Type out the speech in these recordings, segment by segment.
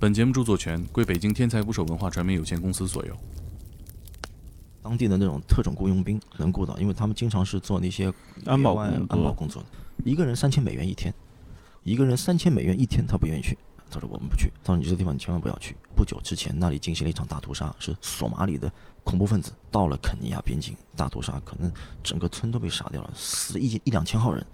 本节目著作权归北京天才捕手文化传媒有限公司所有。当地的那种特种雇佣兵能雇到，因为他们经常是做那些安保安保工作的，一个人三千美元一天，一个人三千美元一天，他不愿意去，他说我们不去，他说你这个地方你千万不要去。不久之前那里进行了一场大屠杀，是索马里的恐怖分子到了肯尼亚边境大屠杀，可能整个村都被杀掉了，死了一一两千号人。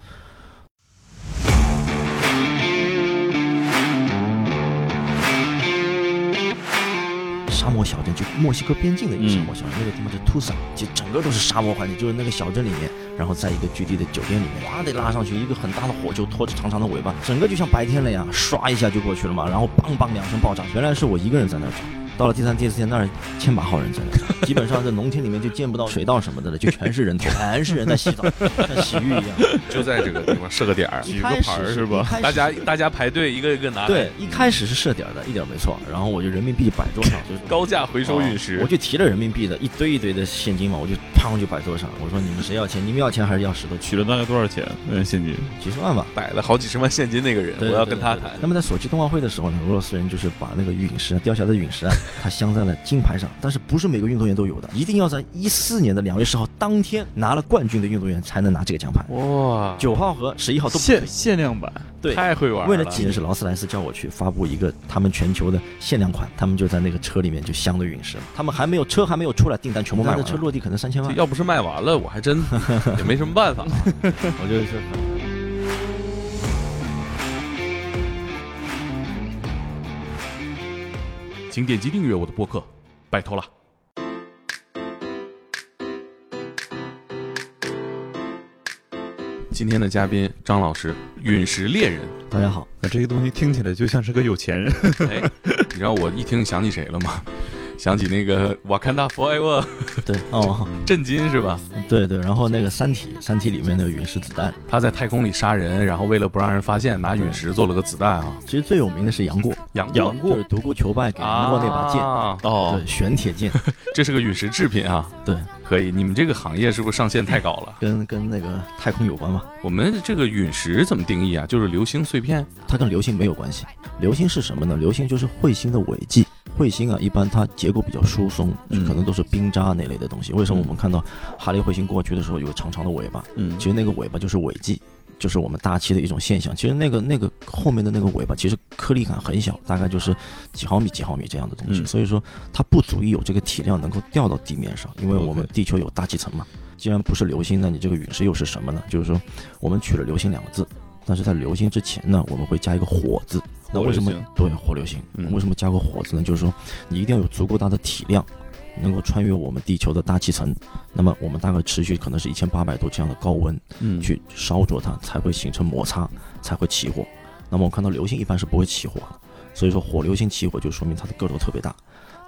沙漠小镇，就墨西哥边境的一个沙漠小镇，那个地方叫图萨，就整个都是沙漠环境，就是那个小镇里面，然后在一个巨地的酒店里面，哇，得拉上去一个很大的火球，拖着长长的尾巴，整个就像白天了呀，唰一下就过去了嘛，然后梆梆两声爆炸，原来是我一个人在那儿找。到了第三、第四天，那儿千把号人在那儿，基本上在农田里面就见不到水稻什么的了，就全是人头，全是人在洗澡，像洗浴一样。就在这个地方设个点儿，举个牌儿是吧大家大家排队一个一个拿。对，，一开始是设点儿的，一点儿没错。然后我就人民币摆桌上，就是高价回收陨石我。就提了人民币的一堆一堆的现金嘛，我就砰就摆桌上。我说你们谁要钱？你们要钱还是要石头？取了大概多少钱？嗯，现金几十万吧。摆了好几十万现金那个人，我要跟他谈。那么在索契冬奥会的时候呢，俄罗斯人就是把那个陨石啊，掉下来的陨石啊，它镶在了金牌上，但是不是每个运动员都有的，一定要在一四年的两月十号当天拿了冠军的运动员才能拿这个奖牌。哇，九号和十一号都限。限量版，对，太会玩了。为了纪念是劳斯莱斯叫我去发布一个他们全球的限量款，他们就在那个车里面就镶的陨石，他们还没有车还没有出来，订单全部卖完了，车落地可能三千万。要不是卖完了，我还真也没什么办法。我就是请点击订阅我的播客，拜托了。今天的嘉宾张老师，陨石猎人。大家好，那这个东西听起来就像是个有钱人。哎，你知道我一听想起谁了吗？想起那个瓦坎达 forever 对哦，震惊是吧？对对，然后那个《三体》，《三体》里面那个陨石子弹，他在太空里杀人，然后为了不让人发现，拿陨石做了个子弹啊。其实最有名的是杨过，杨杨就是独孤求败给杨过那把剑，啊，哦对，玄铁剑，这是个陨石制品啊，对，可以。你们这个行业是不是上限太高了？跟跟那个太空有关吗。我们这个陨石怎么定义啊？就是流星碎片。它跟流星没有关系。流星是什么呢？流星就是彗星的尾迹。彗星啊，一般它结构比较疏松，嗯可能都是冰渣那类的东西。为什么我们看到哈雷彗星过去的时候有个长长的尾巴？嗯其实那个尾巴就是尾迹，就是我们大气的一种现象。其实那个那个后面的那个尾巴，其实颗粒感很小，大概就是几毫米、几毫米这样的东西。嗯所以说它不足以有这个体量能够掉到地面上，因为我们地球有大气层嘛。既然不是流星，那你这个陨石又是什么呢？就是说我们取了流星两个字，但是在流星之前呢，我们会加一个火字。那为什么火对火流星？嗯为什么加个火字呢？就是说你一定要有足够大的体量，能够穿越我们地球的大气层。那么我们大概持续可能是一千八百度这样的高温，嗯去烧灼它，才会形成摩擦，才会起火。那么我们看到流星一般是不会起火的，所以说火流星起火就说明它的个头特别大，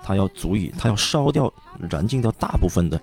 它要足以它要烧掉、燃尽掉大部分的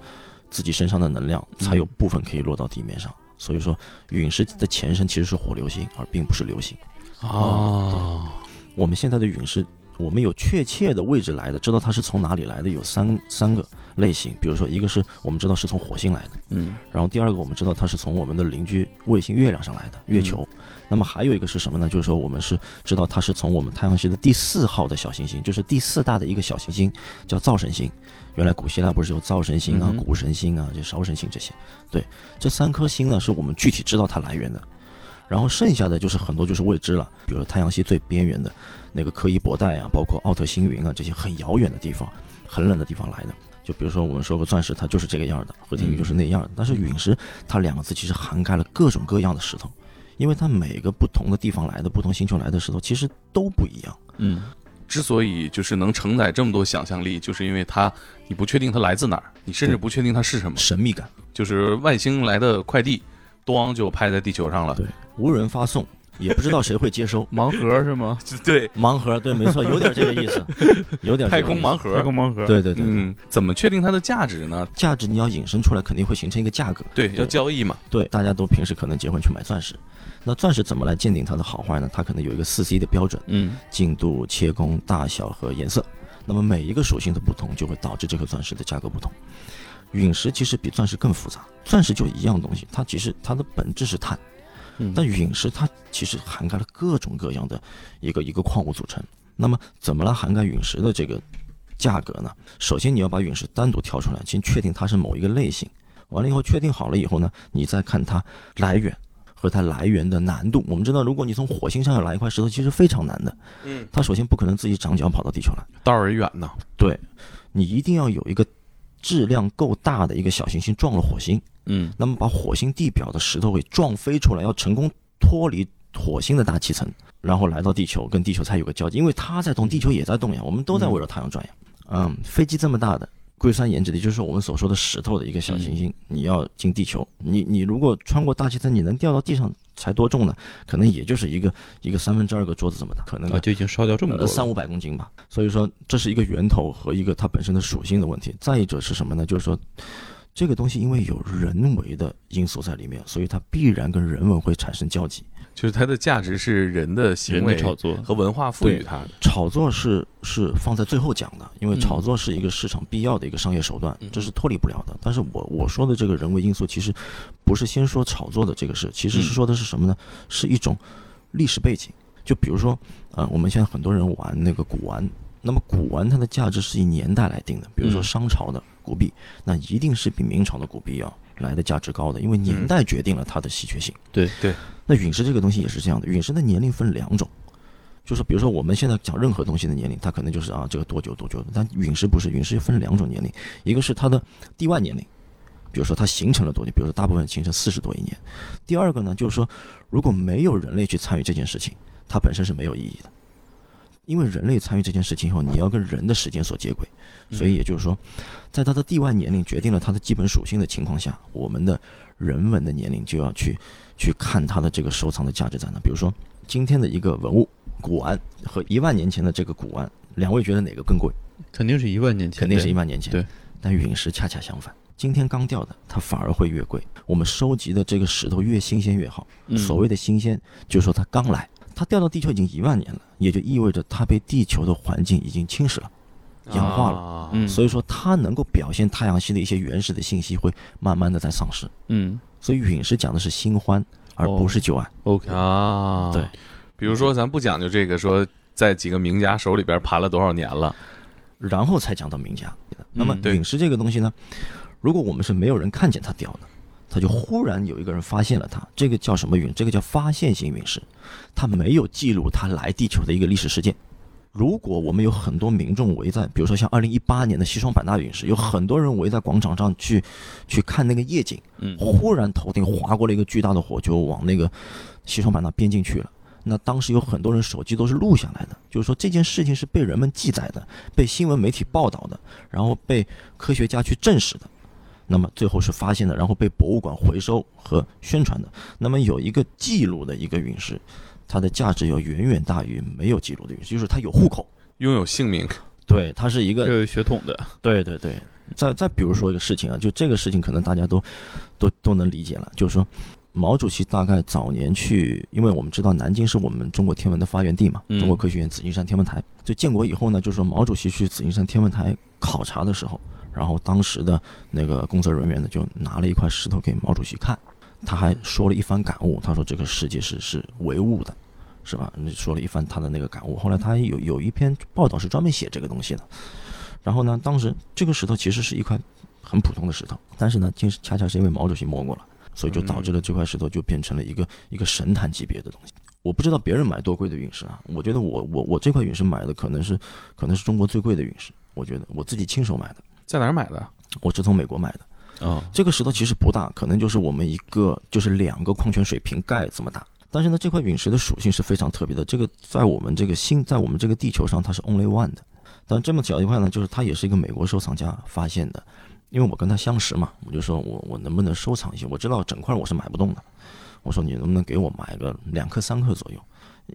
自己身上的能量，才有部分可以落到地面上。所以说，陨石的前身其实是火流星，而并不是流星。哦，我们现在的陨石，我们有确切的位置来的，知道它是从哪里来的，有三三个类型。比如说，一个是我们知道是从火星来的，嗯然后第二个我们知道它是从我们的邻居卫星月亮上来的月球。那么还有一个是什么呢？就是说我们是知道它是从我们太阳系的第四号的小行星，就是第四大的一个小行星，叫灶神星。原来古希腊不是有灶神星啊谷神星啊、就烧神星这些。对，这三颗星呢是我们具体知道它来源的。然后剩下的就是很多就是未知了，比如说太阳系最边缘的那个柯伊伯带啊，包括奥特星云啊这些很遥远的地方、很冷的地方来的。就比如说我们说个钻石，它就是这个样的，和田玉就是那样的。但是陨石，它两个字其实涵盖了各种各样的石头，因为它每个不同的地方来的、不同星球来的石头其实都不一样。嗯之所以就是能承载这么多想象力，就是因为它你不确定它来自哪儿，你甚至不确定它是什么，神秘感，就是外星来的快递，咣就拍在地球上了。对无人发送，也不知道谁会接收。盲盒 是吗？对，盲盒，对，没错，有点这个意思，有点这太空盲盒。太空盲盒。，对对对，嗯，怎么确定它的价值呢？价值你要引申出来，肯定会形成一个价格。对，要交易嘛。对，大家都平时可能结婚去买钻石，那钻石怎么来鉴定它的好坏呢？它可能有一个四 C 的标准，嗯净度、切工、大小和颜色。那么每一个属性的不同，就会导致这颗钻石的价格不同。陨石其实比钻石更复杂，钻石就一样东西，它其实它的本质是碳，嗯但陨石它其实涵盖了各种各样的一个一个矿物组成。那么怎么来涵盖陨石的这个价格呢？首先你要把陨石单独挑出来，先确定它是某一个类型。完了以后确定好了以后呢，你再看它来源和它来源的难度。我们知道，如果你从火星上要来一块石头，其实非常难的。嗯，它首先不可能自己长脚跑到地球来，道儿也远呢。对，你一定要有一个质量够大的一个小行星撞了火星，嗯那么把火星地表的石头给撞飞出来，要成功脱离火星的大气层，然后来到地球，跟地球才有个交集，因为它在动，地球也在动呀，我们都在围绕太阳转呀。嗯，飞机这么大的。硅酸盐质的，就是我们所说的石头的一个小行星，你要进地球，你你如果穿过大气层，你能掉到地上才多重呢？可能也就是一个一个三分之二个桌子这么大，可能啊，就已经烧掉这么多三五百公斤吧。所以说这是一个源头和一个它本身的属性的问题。再一者是什么呢？就是说这个东西因为有人为的因素在里面，所以它必然跟人文会产生交集。就是它的价值是人的行为炒作和文化赋予它的。炒作是是放在最后讲的，因为嗯炒作是一个市场必要的一个商业手段，这是脱离不了的。但是我我说的这个人为因素，其实不是先说炒作的这个事，其实是说的是什么呢？是一种历史背景。就比如说，呃，我们现在很多人玩那个古玩，那么古玩它的价值是以年代来定的。比如说嗯商朝的古币，那一定是比明朝的古币要来的价值高的，因为年代决定了它的稀缺性。对对。那陨石这个东西也是这样的，陨石的年龄分两种。就是比如说我们现在讲任何东西的年龄，它可能就是啊这个多久多久的，但陨石不是，陨石分两种年龄，一个是它的地外年龄，比如说它形成了多久，比如说大部分形成四十多亿年。第二个呢，就是说如果没有人类去参与这件事情，它本身是没有意义的，因为人类参与这件事情以后，你要跟人的时间所接轨，所以也就是说，在它的地外年龄决定了它的基本属性的情况下，我们的人文的年龄就要去去看它的这个收藏的价值在哪。比如说今天的一个文物古玩和一万年前的这个古玩，两位觉得哪个更贵？肯定是一万年前，肯定是一万。万年前。对，但陨石恰恰相反，今天刚掉的，它反而会越贵。我们收集的这个石头越新鲜越好。嗯所谓的新鲜，就是说它刚来，它掉到地球已经一万年了，也就意味着它被地球的环境已经侵蚀了。氧化了所以说，它能够表现太阳系的一些原始的信息会慢慢的在丧失。嗯所以陨石讲的是新欢，而不是旧爱。，OK，啊，对，比如说咱不讲究这个，说在几个名家手里边盘了多少年了，然后才讲到名家。那么陨石这个东西呢，如果我们是没有人看见它掉的，它就忽然有一个人发现了他，这个叫什么陨？这个叫发现型陨石，它没有记录它来地球的一个历史事件。如果我们有很多民众围在，比如说像二零一八年的西双版纳陨石，有很多人围在广场上去去看那个夜景，嗯忽然头顶划过了一个巨大的火球，往那个西双版纳边境去了。那当时有很多人手机都是录下来的，就是说这件事情是被人们记载的，被新闻媒体报道的，然后被科学家去证实的。那么最后是发现的，然后被博物馆回收和宣传的。那么有一个记录的一个陨石，它的价值要远远大于没有记录的陨石，就是它有户口，拥有姓名，对，它是一个有血统的，对对对，再再比如说一个事情啊，就这个事情可能大家都都都能理解了，就是说毛主席大概早年去，因为我们知道南京是我们中国天文的发源地嘛，嗯中国科学院紫金山天文台。就建国以后呢，就是说毛主席去紫金山天文台考察的时候，然后当时的那个工作人员呢就拿了一块石头给毛主席看，他还说了一番感悟，他说这个世界是是唯物的。是吧？说了一番他的那个感悟。后来他有有一篇报道是专门写这个东西的。然后呢，当时这个石头其实是一块很普通的石头，但是呢，竟恰恰是因为毛主席摸过了，所以就导致了这块石头就变成了一个一个神坛级别的东西。我不知道别人买多贵的陨石啊，我觉得我我我这块陨石买的可能是可能是中国最贵的陨石，我觉得我自己亲手买的，在哪儿买的？我是从美国买的。啊，这个石头其实不大，可能就是我们一个就是两个矿泉水瓶盖这么大。但是呢，这块陨石的属性是非常特别的，这个在我们这个星，在我们这个地球上它是 only one 的。但这么小一块呢，就是它也是一个美国收藏家发现的，因为我跟他相识嘛，我就说我我能不能收藏一些？我知道整块我是买不动的，我说你能不能给我买个两克三克左右，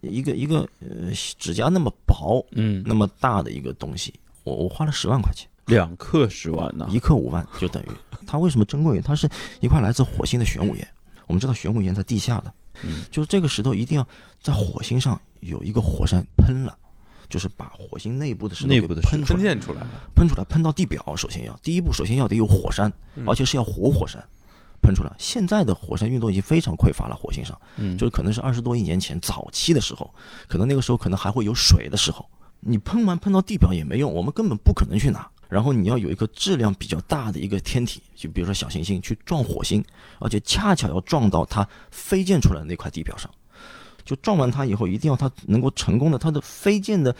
一个一个呃指甲那么薄嗯，那么大的一个东西，我我花了十万块钱。两克十万呢，一克五万就等于 它为什么珍贵？它是一块来自火星的玄武岩。我们知道玄武岩在地下的，嗯就是这个石头一定要在火星上有一个火山喷了，就是把火星内部的石头喷出来，喷出来，喷到地表。首先要第一步，首先要得有火山，嗯而且是要活火山。喷出来，现在的火山运动已经非常匮乏了。火星上，嗯就是可能是二十多亿年前早期的时候，可能那个时候可能还会有水的时候，你喷完喷到地表也没用，我们根本不可能去拿。然后你要有一个质量比较大的一个天体，就比如说小行星去撞火星，而且恰巧要撞到它飞溅出来的那块地表上。就撞完它以后，一定要它能够成功的，它的飞溅的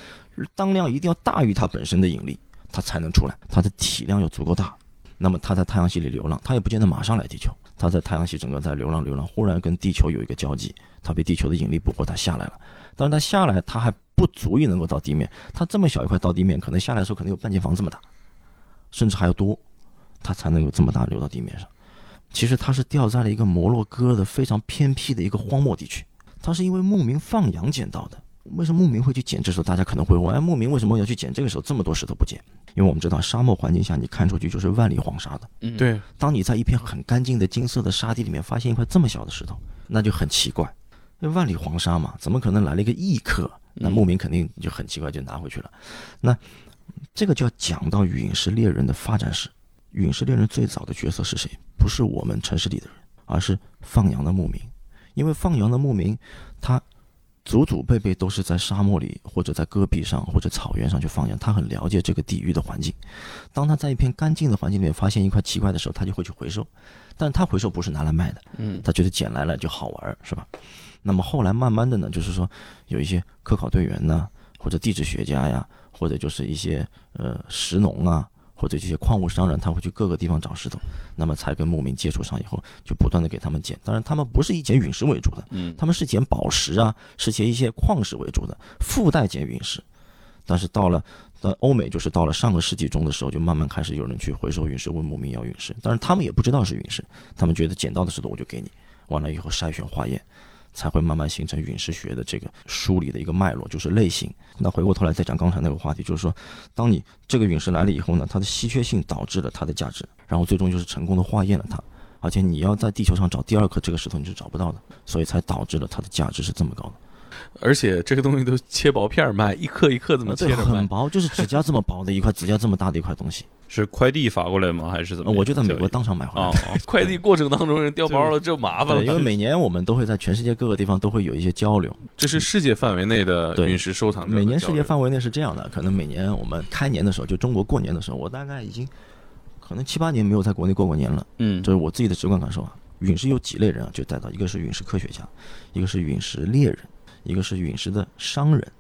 当量一定要大于它本身的引力，它才能出来。它的体量要足够大，那么它在太阳系里流浪，它也不见得马上来地球。它在太阳系整个在流浪流浪，忽然跟地球有一个交集，它被地球的引力捕获，它下来了。但是它下来，它还不足以能够到地面。它这么小一块到地面，可能下来的时候可能有半间房这么大，甚至还要多，它才能有这么大流到地面上。其实它是掉在了一个摩洛哥的非常偏僻的一个荒漠地区。它是因为牧民放羊捡到的。为什么牧民会去捡？这时候大家可能会问：哎，牧民为什么要去捡？这个时候这么多石头不捡？因为我们知道沙漠环境下，你看出去就是万里黄沙的。嗯，对，当你在一片很干净的金色的沙地里面发现一块这么小的石头，那就很奇怪。因为万里黄沙嘛，怎么可能来了一个异客？那牧民肯定就很奇怪，就拿回去了。那这个就要讲到陨石猎人的发展史。陨石猎人最早的角色是谁？不是我们城市里的人，而是放羊的牧民。因为放羊的牧民，他祖祖辈辈都是在沙漠里，或者在戈壁上，或者草原上去放羊，他很了解这个地域的环境。当他在一片干净的环境里面发现一块奇怪的时候，他就会去回收。但他回收不是拿来卖的，嗯，他觉得捡来了就好玩，是吧？那么后来慢慢的呢，就是说有一些科考队员呢，或者地质学家呀，或者就是一些呃石农啊。或者这些矿物商人，他会去各个地方找石头，那么才跟牧民接触上以后，就不断的给他们捡。当然，他们不是以捡陨石为主的，嗯，他们是捡宝石啊，是捡一些矿石为主的，附带捡陨石。但是到了到欧美，就是到了上个世纪中的时候，就慢慢开始有人去回收陨石，问牧民要陨石。但是，他们也不知道是陨石，他们觉得捡到的石头我就给你，完了以后筛选化验。才会慢慢形成陨石学的这个梳理的一个脉络，就是类型。那回过头来再讲刚才那个话题，就是说，当你这个陨石来了以后呢，它的稀缺性导致了它的价值，然后最终就是成功的化验了它，而且你要在地球上找第二颗这个石头你是找不到的，所以才导致了它的价值是这么高的。而且这个东西都切薄片卖，一克一克这么切着卖很。薄，就是指甲这么薄的一块，指甲这么大的一块东西，是快递发过来吗？还是怎么我就在美国当场买回来 快递过程当中人掉包了，就麻烦了，因为。每年我们都会在全世界各个地方都会有一些交流，这是世界范围内的陨石收藏每年世界范围内是这样的，可能每年我们开年的时候，就中国过年的时候，我大概已经可能七八年没有在国内过过年了，嗯，这是我自己的直观感受啊。陨石有几类人啊，就带到一个是陨石科学家，一个是陨石猎人，一个是陨石的商人，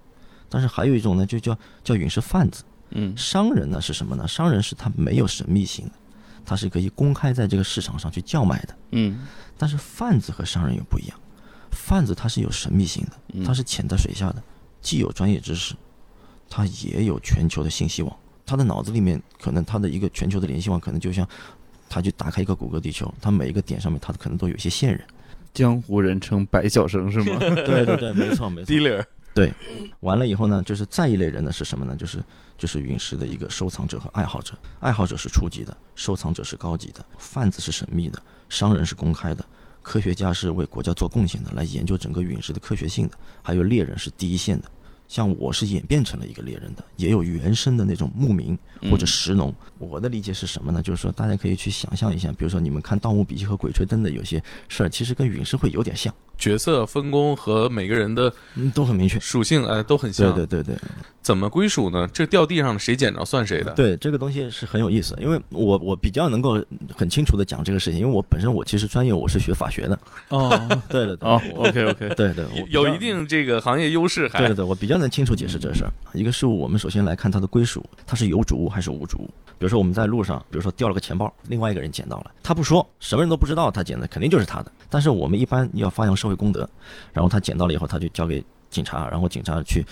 但是还有一种呢，就叫叫陨石贩子。嗯商人呢是什么呢？商人是他没有神秘性的，他是可以公开在这个市场上去叫卖的。嗯但是贩子和商人又不一样，贩子他是有神秘性的，嗯他是潜在水下的，既有专业知识，他也有全球的信息网。他的脑子里面可能他的一个全球的联系网，可能就像他去打开一个谷歌地球，他每一个点上面他可能都有一些线人。江湖人称白小生是吗？对对对，没错没错。dealer 完了以后呢，就是再一类人呢是什么呢？就是就是陨石的一个收藏者和爱好者。爱好者是初级的，收藏者是高级的，贩子是神秘的，商人是公开的，科学家是为国家做贡献的，来研究整个陨石的科学性的，还有猎人是第一线的。像我是演变成了一个猎人的，也有原生的那种牧民或者石农。我的理解是什么呢？就是说大家可以去想象一下，比如说你们看《盗墓笔记》和《鬼吹灯》的有些事儿，其实跟陨石会有点像，角色分工和每个人的嗯，都很明确。属性哎都很像对像。对对对，怎么归属呢？这掉地上了谁捡着算谁的。对这个东西是很有意思，因为我我比较能够很清楚的讲这个事情，因为我本身我其实专业我是学法学的，哦 对对对，哦，OK OK，对对，我有一定这个行业优势还，对对对，我比较能清楚解释这事儿。一个事物我们首先来看它的归属，它是有主物还是无主物。比如说我们在路上，比如说掉了个钱包，另外一个人捡到了，他不说，什么人都不知道他捡的，肯定就是他的。但是我们一般要发扬社会公德，然后他捡到了以后，他就交给警察，然后警察去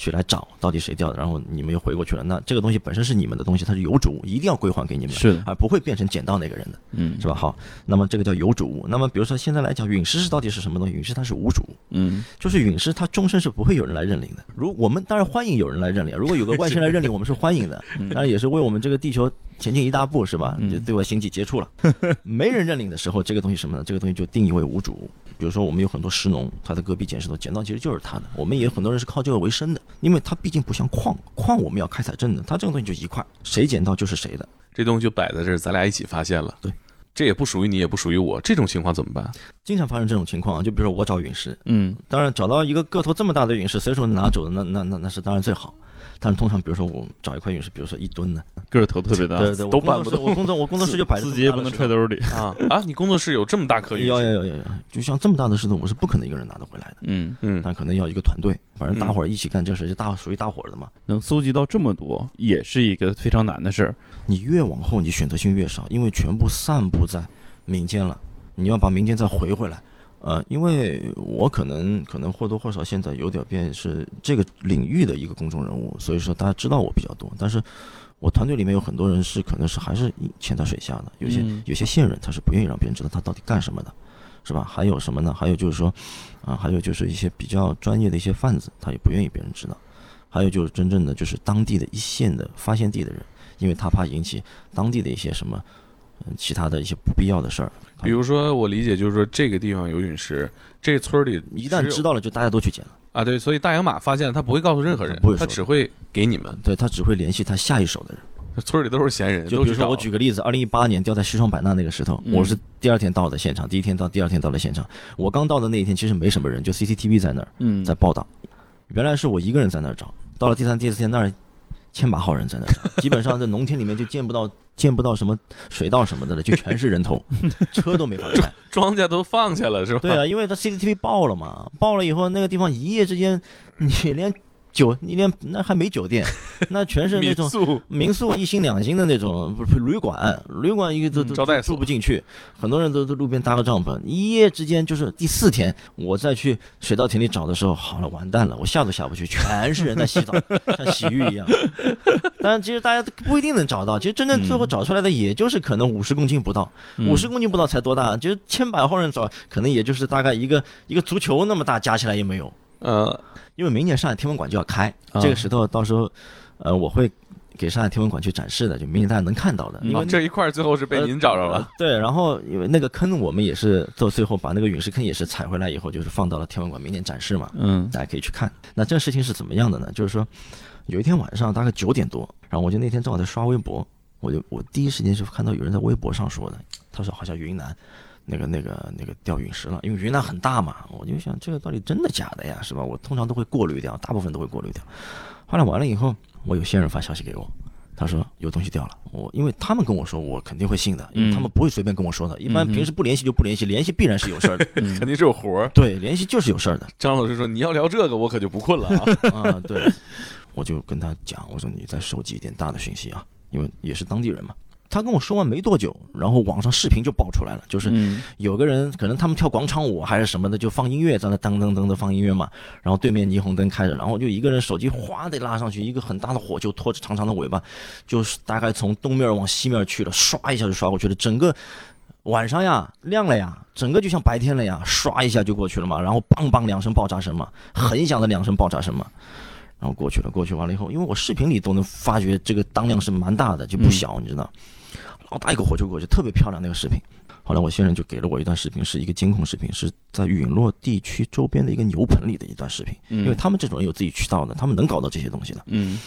去来找到底谁掉的，然后你们又回过去了。那这个东西本身是你们的东西，它是有主物，一定要归还给你们，是而不会变成捡到那个人的。嗯是吧？好，那么这个叫有主物。那么比如说现在来讲，陨石是到底是什么东西？陨石它是无主物，嗯就是陨石它终身是不会有人来认领的。如我们当然欢迎有人来认领，如果有个外星人来认领，我们是欢迎的，当然也是为我们这个地球前进一大步，是吧？嗯就对外星际接触了。没人认领的时候，这个东西什么呢？这个东西就定义为无主物。比如说，我们有很多石农，他在戈壁捡石头，捡到其实就是他的。我们也有很多人是靠这个为生的，因为它毕竟不像矿，矿我们要开采证的，它这个东西就一块，谁捡到就是谁的。这东西就摆在这儿，咱俩一起发现了。对，这也不属于你，也不属于我，这种情况怎么办？经常发生这种情况啊，就比如说我找陨石，嗯当然找到一个个头这么大的陨石，随手拿走的，那那那那是当然最好。但是通常比如说我找一块陨石，比如说一吨的，个头特别大，对对，我都工作室搬不动我工作我工作室就摆着自己也不能揣兜里。啊啊！你工作室有这么大颗陨有石？有有有有，就像这么大的石头，我是不可能一个人拿得回来的，嗯，嗯，但可能要一个团队，反正大伙儿一起干这事，就大属于大伙儿的嘛。能搜集到这么多，也是一个非常难的事儿。你越往后，你选择性越少，因为全部散布在民间了，你要把民间再回回来。呃，因为我可能可能或多或少现在有点变是这个领域的一个公众人物，所以说大家知道我比较多，但是我团队里面有很多人是可能是还是潜在水下的，有些、嗯有些线人他是不愿意让别人知道他到底干什么的，是吧？还有什么呢？还有就是说，啊，还有就是一些比较专业的一些贩子，他也不愿意别人知道。还有就是真正的就是当地的一线的发现地的人，因为他怕引起当地的一些什么，嗯，其他的一些不必要的事儿。他比如说我理解就是说这个地方有陨石，这村儿里一旦知道了，就大家都去捡了。啊，对，所以大洋马发现他不会告诉任何人他不会，他只会给你们。对他只会联系他下一手的人。村里都是闲人，就比如说，我举个例子，二零一八年掉在西双版纳那个石头，嗯我是第二天到的现场，第一天到，第二天到了现场。我刚到的那一天其实没什么人，就 CCTV 在那儿嗯在报道。原来是我一个人在那儿找，到了第三、第四天那儿千把号人在那儿，基本上在农田里面就见不到见不到什么水稻什么的了，就全是人头，车都没法开。庄稼都放下了是吧？对啊，因为他 CCTV 爆了嘛，爆了以后那个地方一夜之间，你连酒，你连那还没酒店，那全是那种民宿民宿一星两星的那种，不是旅馆，旅馆一个都都都招待不进去，很多人都在路边搭个帐篷，一夜之间就是第四天，我再去水稻田里找的时候，好了，完蛋了，我下都下不去，全是人在洗澡，像洗浴一样。但是其实大家不一定能找到，其实真正最后找出来的也就是可能五十公斤不到，五十公斤不到才多大，就是千百号人找，可能也就是大概一个一个足球那么大，加起来也没有。呃，因为明年上海天文馆就要开，啊这个石头到时候，呃，我会给上海天文馆去展示的，就明年大家能看到的。因为啊这一块儿最后是被您找着呃了。对，然后因为那个坑我们也是到最后把那个陨石坑也是采回来以后，就是放到了天文馆明年展示嘛，嗯大家可以去看。那这个事情是怎么样的呢？就是说，有一天晚上大概九点多，然后我就那天正好在刷微博，我就我第一时间就看到有人在微博上说的，他说好像云南。那个、那个、那个掉陨石了，因为云南很大嘛，我就想这个到底真的假的呀，是吧？我通常都会过滤掉，大部分都会过滤掉。后来完了以后，我有线人发消息给我，他说有东西掉了。我因为他们跟我说，我肯定会信的，因为他们不会随便跟我说的。一般平时不联系就不联系，联系必然是有事儿的。肯定是有活儿。对，联系就是有事儿的。张老师说：“你要聊这个，我可就不困了啊。啊，对，我就跟他讲，我说你再收集一点大的讯息啊，因为也是当地人嘛。他跟我说完没多久，然后网上视频就爆出来了，就是嗯。有个人可能他们跳广场舞还是什么的，就放音乐在那噔噔噔的放音乐嘛，然后对面霓虹灯开着，然后就一个人手机哗的拉上去，一个很大的火就拖着长长的尾巴，就是大概从东面往西面去了，唰一下就刷过去了，整个。晚上呀，亮了呀，整个就像白天了呀，唰一下就过去了嘛，然后梆梆两声爆炸声嘛，很响的两声爆炸声嘛，然后过去了，过去完了以后，因为我视频里都能发觉这个当量是蛮大的，就不小，你知道，老大一个火就过去，特别漂亮那个视频。后来我先生就给了我一段视频，是一个监控视频，是在陨落地区周边的一个牛棚里的一段视频，因为他们这种人有自己渠道的，他们能搞到这些东西的。嗯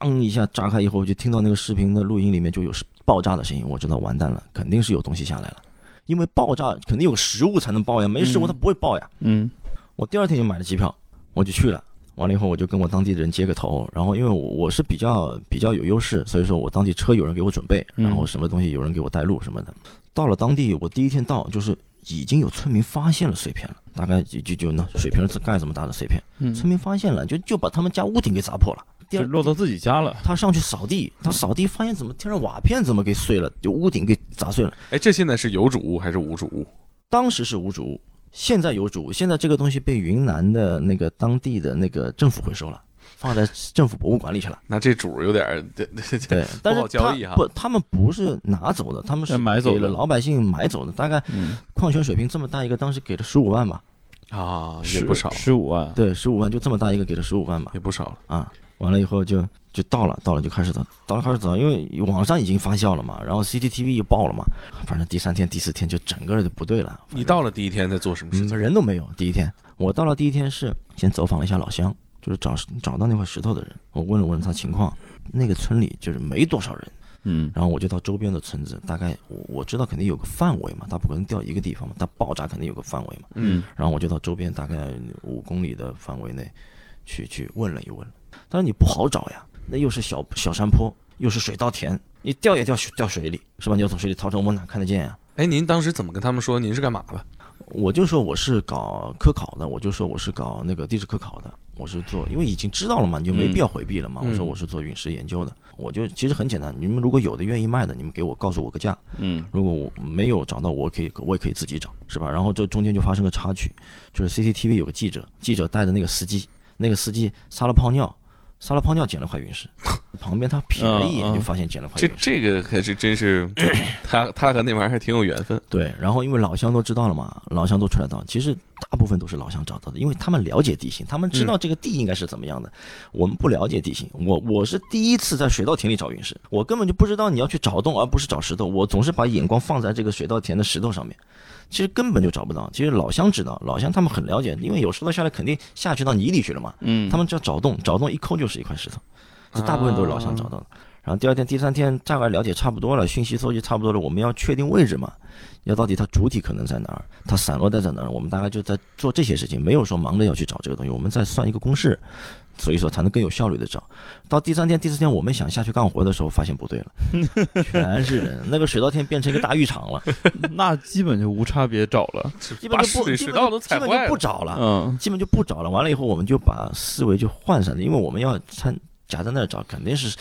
砰一下炸开以后，我就听到那个视频的录音里面就有爆炸的声音，我知道完蛋了，肯定是有东西下来了，因为爆炸肯定有食物才能爆呀，没食物它不会爆呀。嗯我第二天就买了机票，我就去了。完了以后，我就跟我当地的人接个头，然后因为我我是比较比较有优势，所以说我当地车有人给我准备，嗯然后什么东西有人给我带路什么的。到了当地，我第一天到就是已经有村民发现了碎片了，大概就就就那水瓶子盖这么大的碎片，嗯，村民发现了，就就把他们家屋顶给砸破了。第二就落到自己家了。他上去扫地，他扫地发现怎么天上瓦片怎么给碎了，就屋顶给砸碎了。哎，这现在是有主屋还是无主屋？当时是无主物，现在有主，现在这个东西被云南的那个当地的那个政府回收了，放在政府博物馆里去了。那这主有点 对对 但是他交易哈。不，他们不是拿走的，他们是是买走的。给了老百姓买走的，大概嗯，矿泉水瓶这么大一个，当时给了十五万吧，啊，也不少，十五万。对，十五万就这么大一个，给了十五万吧，也不少了。啊，完了以后就就到了，到了就开始走，到了开始走，因为网上已经发酵了嘛，然后 CCTV 又爆了嘛，反正第三天、第四天就整个就不对了。你到了第一天在做什么事嗯，情？人都没有。第一天我到了第一天是先走访了一下老乡，就是找找到那块石头的人，我问了问他情况。那个村里就是没多少人，嗯然后我就到周边的村子，大概我我知道肯定有个范围嘛，它不可能掉一个地方嘛，它爆炸肯定有个范围嘛。嗯然后我就到周边大概五公里的范围内去去问了一问，但是你不好找呀，那又是小小山坡，又是水稻田，你掉也掉掉水里，是吧？你要从水里掏出来，我哪看得见呀？哎，您当时怎么跟他们说您是干嘛的？我就说我是搞科考的，我就说我是搞那个地质科考的，我是做，因为已经知道了嘛，你就没必要回避了嘛。嗯我说我是做陨石研究的，我就其实很简单，你们如果有的愿意卖的，你们给我告诉我个价，嗯如果我没有找到，我可以我也可以自己找，是吧？然后这中间就发生个插曲，就是 CCTV 有个记者，记者带着那个司机，那个司机撒了泡尿，撒了泡尿捡了块陨石，旁边他瞥了一眼就发现捡了块这陨石。这个可是真是，他他和那玩意儿还挺有缘分。对，然后因为老乡都知道了嘛，老乡都出来到，其实大部分都是老乡找到的，因为他们了解地形，他们知道这个地应该是怎么样的。我们不了解地形，我我是第一次在水稻田里找陨石，我根本就不知道你要去找洞，而不是找石头。我总是把眼光放在这个水稻田的石头上面，其实根本就找不到。其实老乡知道，老乡他们很了解，因为有石头下来肯定下去到泥里去了嘛。嗯，他们只要找洞，找洞一抠就是一块石头，这大部分都是老乡找到的。然后第二天、第三天大概了解差不多了，信息搜集差不多了，我们要确定位置嘛，要到底它主体可能在哪儿，它散落在在哪儿，我们大概就在做这些事情，没有说忙着要去找这个东西，我们在算一个公式，所以说才能更有效率的找。到第三天、第四天我们想下去干活的时候，发现不对了，全是人，那个水稻田变成一个大浴场了，那基本就无差别找了。基本把就不基本水水稻都就。不找了。嗯基本就不找了。完了以后，我们就把思维就换上了，因为我们要参夹在那儿找，肯定是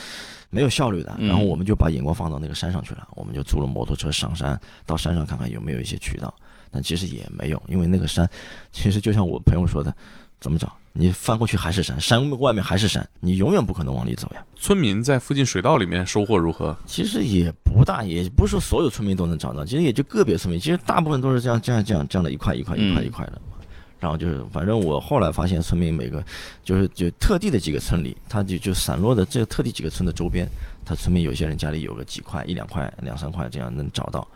没有效率的。嗯然后我们就把眼光放到那个山上去了，我们就租了摩托车上山，到山上看看有没有一些渠道。但其实也没有，因为那个山，其实就像我朋友说的，怎么找？你翻过去还是山，山外面还是山，你永远不可能往里走呀。村民在附近水稻里面收获如何？其实也不大，也不是说所有村民都能找到，其实也就个别村民，其实大部分都是这样这样这样这样的一块一块一块嗯一块的。然后就是，反正我后来发现，村民每个就是就特地的几个村里，他就就散落的这个特地几个村的周边，他村民有些人家里有个几块、一两块、两三块这样能找到。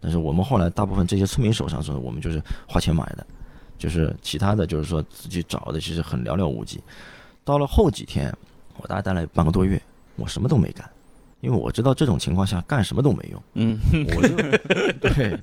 但是我们后来大部分这些村民手上是我们就是花钱买的，就是其他的就是说自己找的其实很寥寥无几。到了后几天，我大概待了半个多月，我什么都没干，因为我知道这种情况下干什么都没用。嗯我就 对，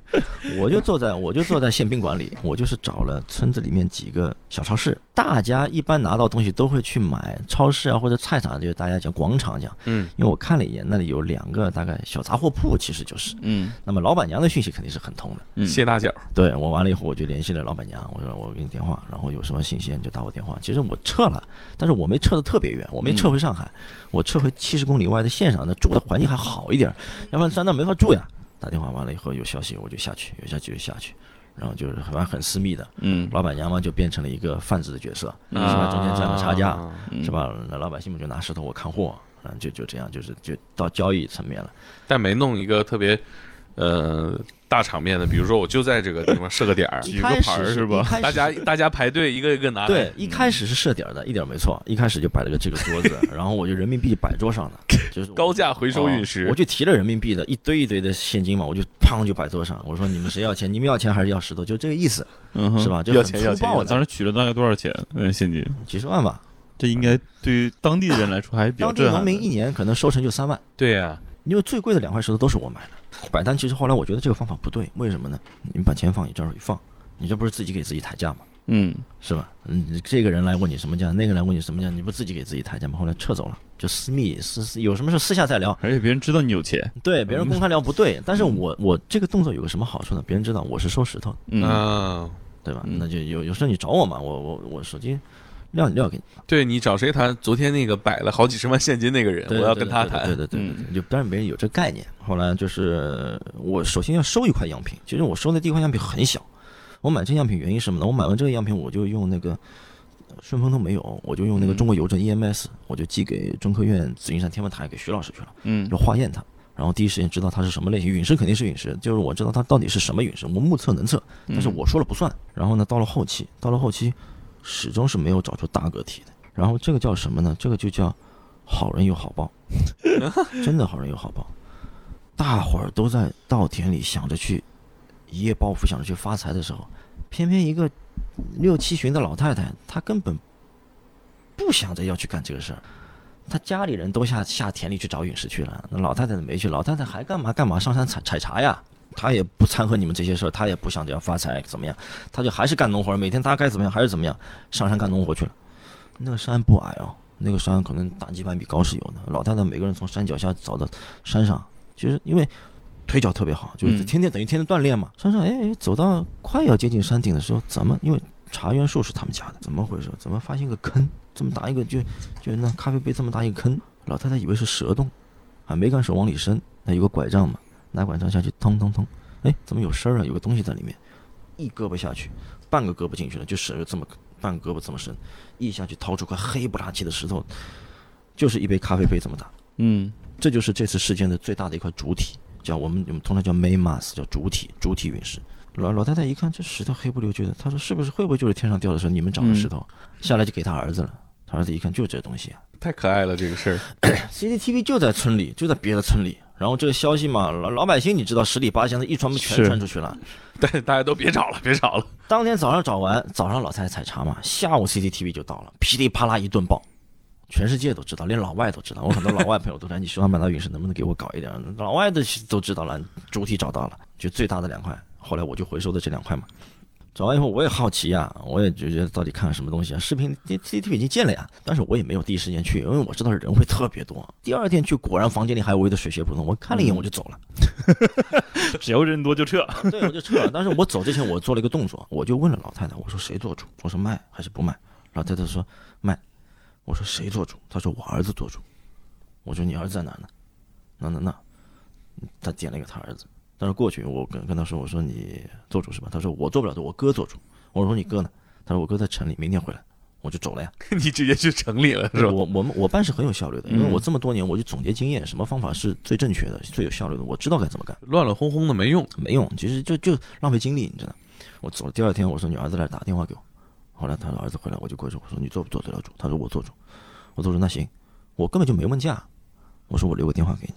我就坐在我就坐在宪兵馆里，我就是找了村子里面几个小超市，大家一般拿到东西都会去买，超市啊或者菜场，就是大家讲广场讲，嗯，因为我看了一眼，那里有两个大概小杂货铺，其实就是，嗯那么老板娘的讯息肯定是很通的。嗯，谢大脚。对我完了以后，我就联系了老板娘，我说我给你电话，然后有什么信息你就打我电话。其实我撤了，但是我没撤的特别远，我没撤回上海，我撤回七十公里外的县上，那住的环境还好一点，要不然在那没法住呀。打电话完了以后有消息我就下去，有消息就下去，然后就是反正很私密的，嗯老板娘嘛就变成了一个贩子的角色，是啊吧？中间占了差价，嗯是？吧？那老百姓们就拿石头我看货，嗯，就就这样，就是就到交易层面了。但没弄一个特别呃大场面的，比如说我就在这个地方设个点儿，举个牌儿是吧大家大家排队一个一个拿。对，一开始是设点儿的，一点儿没错。一开始就摆了个这个桌子，然后我就人民币摆桌上了，就是高价回收陨石哦我就提了人民币的一堆一堆的现金嘛，我就砰就摆桌上。我说你们谁要钱？你们要钱还是要石头？就这个意思，嗯是？吧？就要很钱要钱当时取了大概多少钱？嗯，现金，几十万吧。这应该对于当地人来说还是比较当地震撼的。农民一年可能收成就三万，对呀，因为最贵的两块石头都是我买的。摆摊其实后来我觉得这个方法不对，为什么呢？你把钱放你这儿一放，你这不是自己给自己抬价吗？嗯是吧？嗯，这个人来问你什么价，那个来问你什么价，你不自己给自己抬价吗？后来撤走了，就私密私私，有什么事私下再聊。而且别人知道你有钱。对，别人公开聊不对，但是我我这个动作有个什么好处呢？别人知道我是收石头的，嗯嗯，对吧？嗯那就有有时候你找我嘛，我我我手机撂撂给你，对你找谁谈？昨天那个摆了好几十万现金那个人，我要跟他谈。对对对对，嗯对就当然没人有这概念。后来就是我首先要收一块样品，其实我收的第一块样品很小，我买这样品原因是什么呢？我买完这个样品我就用那个呃顺丰都没有，我就用那个嗯中国邮政 EMS，我就寄给中科院紫金山天文台给徐老师去了。嗯要化验它，然后第一时间知道它是什么类型。陨石肯定是陨石，就是我知道它到底是什么陨石，我目测能测，但是我说了不算。然后呢，到了后期，到了后期，始终是没有找出大个体的。然后这个叫什么呢？这个就叫好人有好报，真的好人有好报。大伙儿都在稻田里想着去一夜暴富，想着去发财的时候，偏偏一个六七旬的老太太，她根本不想着要去干这个事儿。她家里人都下下田里去找陨石去了，那老太太没去，老太太还干嘛干嘛上山采采茶呀？她也不掺和你们这些事儿，他也不想这样发财怎么样，他就还是干农活，每天他该怎么样还是怎么样，上山干农活去了。那个山不矮哦，那个山可能大几百米高是有的。老太太每个人从山脚下走到山上，其实因为腿脚特别好，就是嗯天天等于天天锻炼嘛。山上哎哎，走到快要接近山顶的时候，怎么因为茶园树是他们家的，怎么回事？怎么发现个坑？这么大一个就就那咖啡杯这么大一个坑，老太太以为是蛇洞，啊，没敢手往里伸，那有个拐杖嘛，拿拐杖下去通通通，哎，怎么有声儿啊？有个东西在里面，一胳膊下去，半个胳膊进去了，就使了这么半个胳膊这么深，一下去掏出块黑不拉几的石头，就是一杯咖啡杯这么大。嗯这就是这次事件的最大的一块主体，叫我们我们通常叫 main mass，叫主体主体陨石。老老太太一看这石头黑不溜秋的，她说是不是会不会就是天上掉的时候你们找的石头？下来就给他儿子了，他儿子一看就是这东西啊太可爱了这个事儿。CCTV 就在村里，就在别的村里。然后这个消息嘛，老老百姓你知道十里八乡的一传不全传出去了。对大家都别找了，别找了。当天早上找完，早上老太太采茶嘛，下午 CCTV 就到了，噼里啪啦一顿爆，全世界都知道，连老外都知道。我很多老外朋友都说，你十万百达陨石能不能给我搞一点？老外的都知道了，主体找到了，就最大的两块。后来我就回收的这两块嘛。找完以后，我也好奇呀、我也就觉得到底看什么东西啊？视频 CCTV 已经建了呀，但是我也没有第一时间去，因为我知道人会特别多。第二天去，果然房间里还有我的水泄不通，我看了一眼我就走了。只要人多就撤。对，我就撤了。但是我走之前，我做了一个动作，我就问了老太太，我说谁做主？我说卖还是不卖？老太太说卖。我说谁做主？她说我儿子做主。我说你儿子在哪呢？那那那，他点了一个他儿子。但是过去我跟跟他说，我说你做主是吧？他说我做不了主，我哥做主。我说你哥呢？他说我哥在城里，明天回来。我就走了呀。你直接去城里了是吧？我我们我办事很有效率的，因为嗯我这么多年我就总结经验，什么方法是最正确的、最有效率的，我知道该怎么干。乱乱哄哄的没用。没用，其实就就浪费精力，你知道。我走了第二天，我说你儿子来打电话给我，后来他说儿子回来，我就过去，我说你做不做得了主？他说我做主，我做主那行，我根本就没问价，我说我留个电话给你，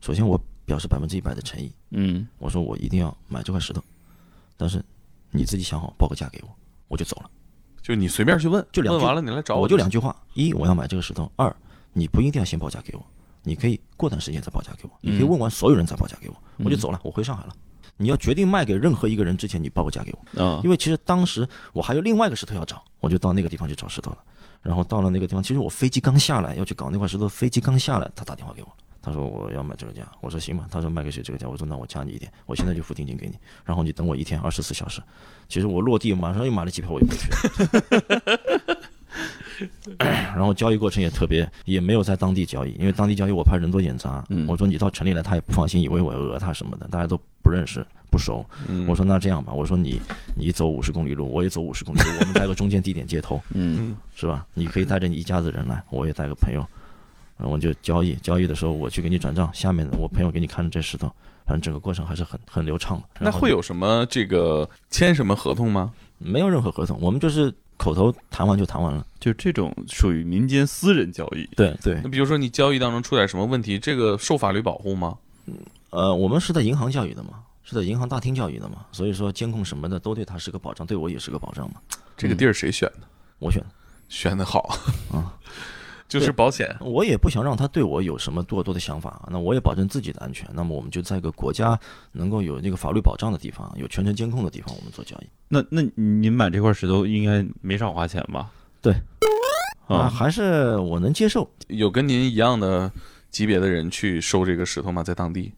首先我表示百分之一百的诚意，嗯我说我一定要买这块石头，但是你自己想好报个价给我，我就走了，就你随便去问，就两句问完了你来找我就两句话：一我要买这个石头，二你不一定要先报价给我，你可以过段时间再报价给我，你可以问完所有人再报价给我，我就走了，我回上海了。你要决定卖给任何一个人之前，你报个价给我。啊因为其实当时我还有另外一个石头要找，我就到那个地方去找石头了。然后到了那个地方，其实我飞机刚下来要去搞那块石头，飞机刚下来，他打电话给我，他说我要买这个价，我说行吧，他说卖给谁这个价，我说那我加你一点，我现在就付定金给你，然后你等我一天二十四小时。其实我落地马上又买了机票，我就回去了。然后交易过程也特别，也没有在当地交易，因为当地交易我怕人多眼杂。嗯我说你到城里来，他也不放心，以为我讹他什么的，大家都不认识不熟。嗯我说那这样吧，我说你你走五十公里路，我也走五十公里路，我们在个中间地点接头，嗯是吧？你可以带着你一家子人来，我也带个朋友，然后我就交易，交易的时候我去给你转账，下面的我朋友给你看这石头，反正整个过程还是很很流畅的。那会有什么这个签什么合同吗？没有任何合同，我们就是口头谈完就谈完了。就这种属于民间私人交易。对对那，比如说你交易当中出点什么问题，这个受法律保护吗？呃，我们是在银行教育的嘛，是在银行大厅教育的嘛，所以说监控什么的都对他是个保障，对我也是个保障嘛。这个地儿谁选的？我选的。选的好啊，就是保险。我也不想让他对我有什么过多的想法，那我也保证自己的安全。那么我们就在一个国家能够有那个法律保障的地方，有全程监控的地方，我们做交易。那那您买这块石头应该没少花钱吧？对，啊，啊，还是我能接受，有跟您一样的级别的人去收这个石头吗？在当地？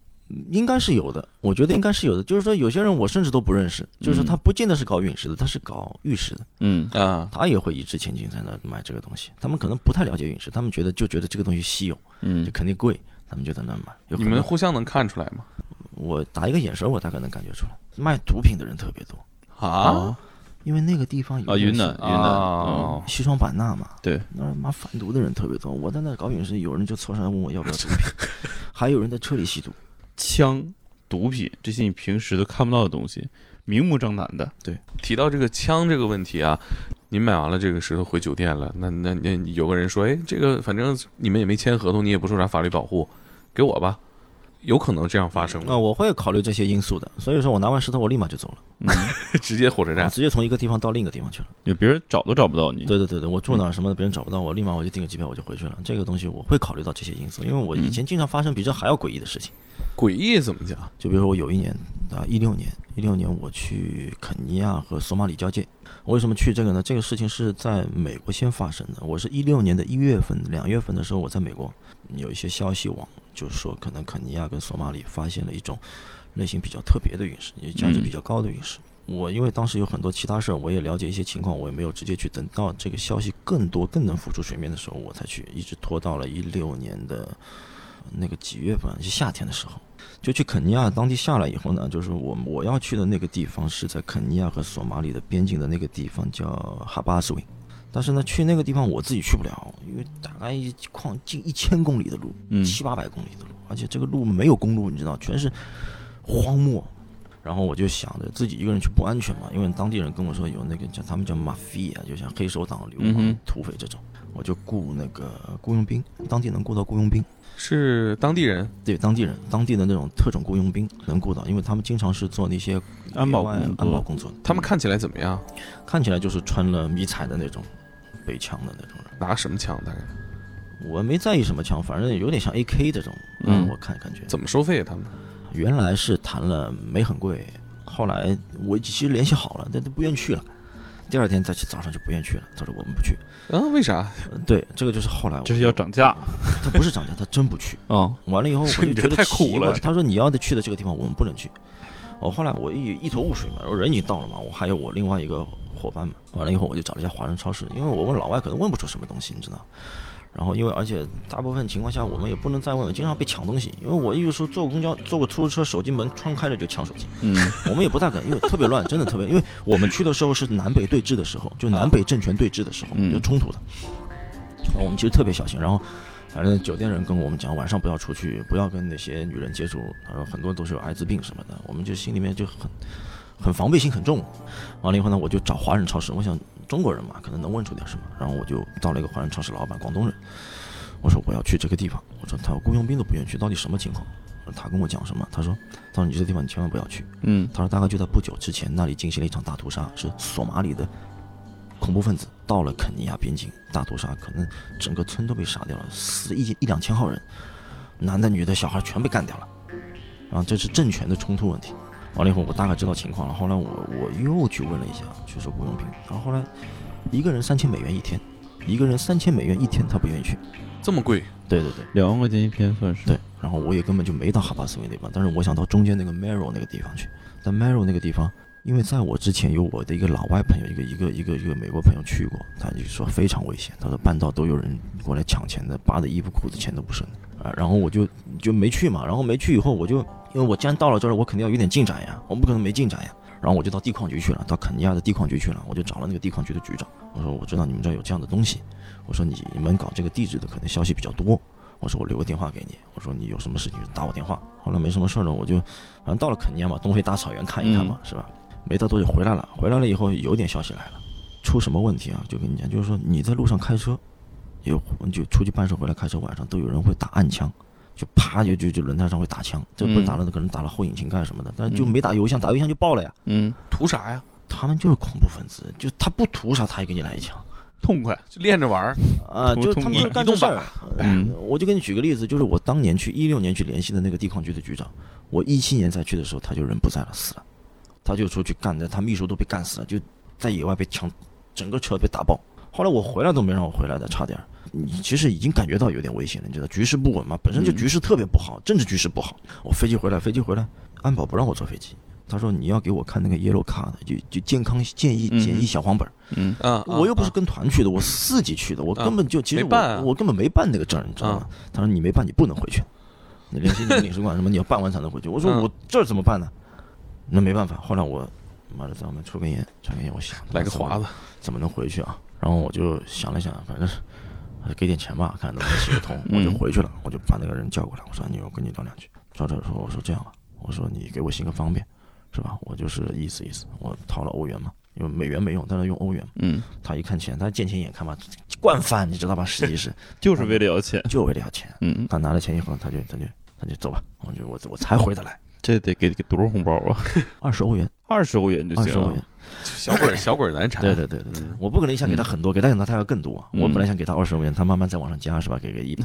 应该是有的。我觉得应该是有的。就是说，有些人我甚至都不认识，就是他不见得是搞陨石的，他是搞玉石的，嗯啊，他也会一掷千金在那买这个东西。他们可能不太了解陨石，他们觉得就觉得这个东西稀有，嗯就嗯肯定贵，他们就在那买。你们互相能看出来吗？我打一个眼神，我大概能感觉出来，卖毒品的人特别多，啊因为那个地方有啊，云南云南，哦西双版纳嘛，对，那儿妈贩毒的人特别多。我在那搞陨石，有人就凑上来问我要不要毒品，还有人在车里吸毒。枪、毒品这些你平时都看不到的东西，明目张胆的。对提到这个枪这个问题啊，你买完了这个石头回酒店了，那那那有个人说，哎，这个反正你们也没签合同，你也不受啥法律保护，给我吧。有可能这样发生那、吗？我会考虑这些因素的，所以说我拿完石头我立马就走了，嗯，直接火车站，直接从一个地方到另一个地方去了。有别人找都找不到你。对对对对，我住哪儿什么的，别人找不到我，立马我就订个机票我就回去了。这个东西我会考虑到这些因素，因为我以前经常发生比这还要诡异的事情。诡异怎么讲？就比如说我有一年啊，一六年，一六年我去肯尼亚和索马里交界。我为什么去这个呢？这个事情是在美国先发生的。我是一六年的一月份、两月份的时候，我在美国有一些消息网，就是说可能肯尼亚跟索马里发现了一种类型比较特别的陨石，也价值比较高的陨石。我因为当时有很多其他事儿，我也了解一些情况，我也没有直接去。等到这个消息更多、更能浮出水面的时候，我才去，一直拖到了一六年的那个几月份，是夏天的时候。就去肯尼亚当地下来以后呢，就是我我要去的那个地方是在肯尼亚和索马里的边境的那个地方叫哈巴斯维，但是呢，去那个地方我自己去不了，因为大概一 khoảng 近一千公里的路，嗯七八百公里的路，而且这个路没有公路，你知道，全是荒漠。然后我就想着自己一个人去不安全嘛，因为当地人跟我说有那个叫他们叫马菲啊，就像黑手党、流氓嗯、土匪这种，我就雇那个雇佣兵，当地能雇到雇佣兵。是当地人，对当地人，当地的那种特种雇佣兵能雇到，因为他们经常是做那些安保安保工作的。他们看起来怎么样？看起来就是穿了迷彩的那种背枪的那种人。拿什么枪？大概我没在意什么枪，反正有点像 AK 这种。嗯我看感觉怎么收费？他们原来是谈了没很贵，后来我其实联系好了，但都不愿意去了。第二天再去早上就不愿意去了，他说我们不去。啊？为啥？呃对，这个就是后来就是要涨价他不是涨价，他真不去。啊！完了以后 我就觉得太苦了他说你要的去的这个地方我们不能去。我后来我一一头雾水嘛，我人已经到了嘛，我还有我另外一个伙伴嘛。完了以后我就找了一家华人超市，因为我问老外可能问不出什么东西，你知道。然后因为而且大部分情况下我们也不能再问，经常被抢东西。因为我有时候坐公交、坐个出租车，手机门窗开着就抢手机，嗯我们也不大敢，因为特别乱，真的特别。因为我们去的时候是南北对峙的时候，就南北政权对峙的时候，嗯有冲突的。然后我们其实特别小心，然后反正酒店人跟我们讲，晚上不要出去，不要跟那些女人接触。他说很多都是有艾滋病什么的，我们就心里面就很很防备心很重。完了以后呢，我就找华人超市，我想中国人嘛，可能能问出点什么。然后我就到了一个华人超市，老板广东人，我说我要去这个地方，我说他雇佣兵都不愿意去，到底什么情况？他跟我讲什么？他说，他说你这地方你千万不要去。嗯他说大概就在不久之前，那里进行了一场大屠杀，是索马里的恐怖分子到了肯尼亚边境大屠杀，可能整个村都被杀掉了，死一一两千号人，男的、女的、小孩全被干掉了。然后这是政权的冲突问题。完了以后，我大概知道情况了。后来我我又去问了一下，去说雇佣兵。然后后来一个人三千美元一天，一个人三千美元一天，他不愿意去。这么贵？对对对两万块钱一天算是对。然后我也根本就没到哈巴斯维那边，但是我想到中间那个 Maro 那个地方去。但 Maro 那个地方，因为在我之前有我的一个老外朋友，一个一个一个一个美国朋友去过，他就说非常危险，他说半道都有人过来抢钱的，扒的衣服裤子钱都不剩啊。然后我就就没去嘛，然后没去以后，我就因为我既然到了这儿，我肯定要有点进展呀，我不可能没进展呀。然后我就到地矿局去了，到肯尼亚的地矿局去了，我就找了那个地矿局的局长，我说我知道你们这儿有这样的东西，我说你们搞这个地质的可能消息比较多，我说我留个电话给你，我说你有什么事情就打我电话。后来没什么事儿了，我就反正到了肯尼亚嘛，东非大草原看一看嘛，是吧？没到多久回来了，回来了以后有点消息来了，出什么问题啊？就跟你讲，就是说你在路上开车，有就出去办事回来开车，晚上都有人会打暗枪。就啪就就就轮胎上会打枪，这不是打了可能打了后引擎盖什么的，但就没打油箱，打油箱就爆了呀。嗯，图啥呀？他们就是恐怖分子，就他不图啥，他也给你来一枪痛快。就练着玩儿。啊！就他们就是干这事儿。嗯我就给你举个例子，就是我当年去一六年去联系的那个地矿局的局长，我一七年再去的时候，他就人不在了，死了，他就出去干的，他秘书都被干死了，就在野外被枪，整个车被打爆。后来我回来都没让我回来的，差点儿。你其实已经感觉到有点危险了，你知道局势不稳嘛，本身就局势特别不好，政治局势不好。我飞机回来，飞机回来，安保不让我坐飞机，他说你要给我看那个 yellow card，就就健康建议嗯检疫小黄本儿。嗯啊，我又不是跟团去的，我自己去的，我根本就其实我没办啊我根本没办那个证儿，你知道吗？他说你没办，你不能回去。你联系你们领事馆什么，你要办完才能回去。我说嗯我这儿怎么办呢？那没办法，后来我妈的咱们抽根烟，抽根烟，我想来个华子，怎么能回去啊？然后我就想了想，反正是呃给点钱吧，看能不能行得通。嗯我就回去了，我就把那个人叫过来，我说你我跟你聊两句。赵这说我说这样吧，我说你给我行个方便，是吧？我就是意思意思，我掏了欧元嘛，因为美元没用，但是用欧元。嗯，他一看钱，他见钱眼开嘛，惯犯，你知道吧？实际是 就是为了要钱。就为了要钱。嗯他拿了钱以后，他就他就他就走吧，我就我我才回得来，这得给给多少红包啊？二十欧元，二十欧元就行了二十欧元。。小鬼儿 小鬼儿难缠。对对对对我不可能想给他很多，给他很多他要更多。嗯我本来想给他二十块钱，他慢慢再往上加是吧？给个一百，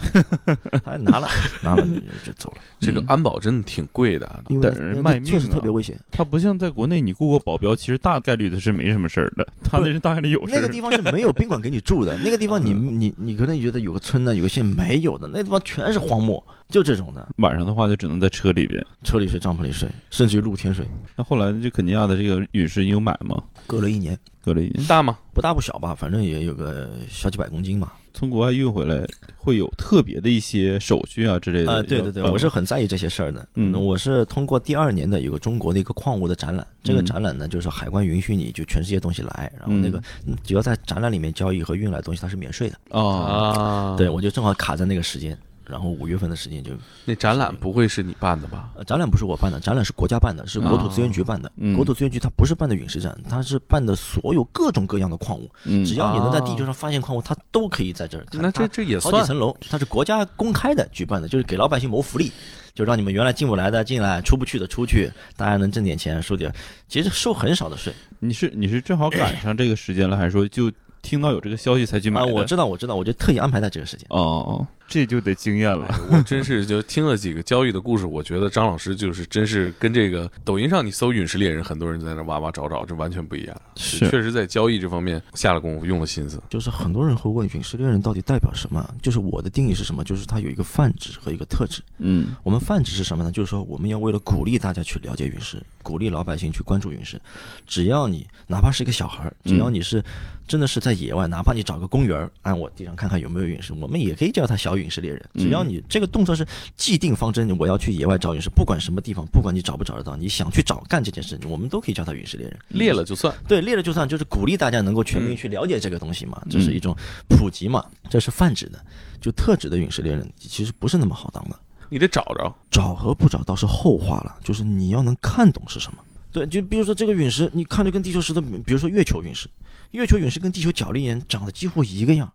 他拿了拿了就就走了，这个安保真的挺贵的啊。因为卖命确实啊特别危险。他不像在国内，你雇个保镖，其实大概率的是没什么事儿的。他那是大概率有事。那个地方是没有宾馆给你住的，那个地方你你你可能觉得有个村呢，有个县没有的，那地方全是荒漠，就这种的，晚上的话就只能在车里边。车里睡，帐篷里睡，甚至于露天睡，那后来这肯尼亚的这个陨石你有买吗？隔了一年，隔了一年，大吗？不大不小吧，反正也有个小几百公斤吧。从国外运回来会有特别的一些手续啊之类的。啊，对对对，我是很在意这些事儿的。嗯我是通过第二年的有个中国的一个矿物的展览，这个嗯展览呢，就是海关允许你就全世界东西来，然后那个嗯只要在展览里面交易和运来东西，它是免税的。啊，啊，对，我就正好卡在那个时间，然后五月份的时间就，那展览不会是你办的吧？呃，展览不是我办的，展览是国家办的，是国土资源局办的。嗯国土资源局它不是办的陨石展，它是办的所有各种各样的矿物，嗯只要你能在地球上发现矿物，它都可以在这儿。那这这也算好几层楼，它是国家公开的举办的，就是给老百姓谋福利，就让你们原来进不来的进来，出不去的出去，大家能挣点钱，收点，其实收很少的税你是你是正好赶上这个时间了，还是说就听到有这个消息才去买啊。我知道，我知道，我就特意安排在这个时间。哦哦，这就得经验了。我真是就听了几个交易的故事，我觉得张老师就是真是跟这个抖音上你搜陨石猎人，很多人在那哇哇找找，这完全不一样。是确实在交易这方面下了功夫，用了心思。就是很多人会问陨石猎人到底代表什么？就是我的定义是什么？就是它有一个泛指和一个特指。嗯我们泛指是什么呢？就是说我们要为了鼓励大家去了解陨石，鼓励老百姓去关注陨石。只要你哪怕是一个小孩，只要你是真的是在野外，哪怕你找个公园儿，按我地上看看有没有陨石，我们也可以叫他小陨石猎人。只要你这个动作是既定方针，我要去野外找陨石，不管什么地方，不管你找不找得到，你想去找干这件事，我们都可以叫他陨石猎人。裂了就算，对，猎了就算，就是鼓励大家能够全民去了解这个东西嘛，这是一种普及嘛，这是泛指的。就特指的陨石猎人其实不是那么好当的，你得找着。找和不找倒是后话了，就是你要能看懂是什么。对，就比如说这个陨石，你看着跟地球石头，比如说月球陨石，月球陨石跟地球角砾岩长得几乎一个样，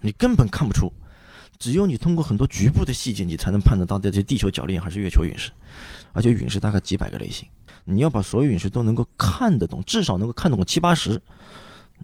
你根本看不出。只有你通过很多局部的细节，你才能判断到底这地球角力还是月球陨石。而且陨石大概几百个类型，你要把所有陨石都能够看得懂，至少能够看懂个七八十，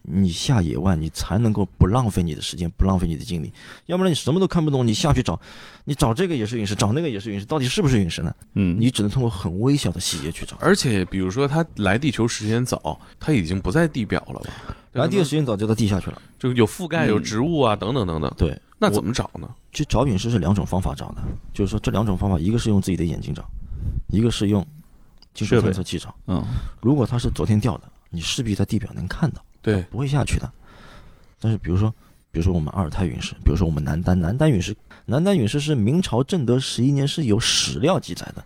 你下野外你才能够不浪费你的时间，不浪费你的精力。要不然你什么都看不懂，你下去找，你找这个也是陨石，找那个也是陨石，到底是不是陨石呢？嗯，你只能通过很微小的细节去找。而且比如说他来地球时间早，他已经不在地表了吧？来地球时间早就到地下去了。就有覆盖、有植物啊，等等等等。对，那怎么找呢？去找陨石是两种方法找的，就是说这两种方法，一个是用自己的眼睛找，一个是用金属探测器找。嗯如果它是昨天掉的，你势必在地表能看到，对，不会下去的。但是比如说，比如说我们阿尔泰陨石，比如说我们南丹，南丹陨石，南丹陨石是明朝正德十一年是有史料记载的，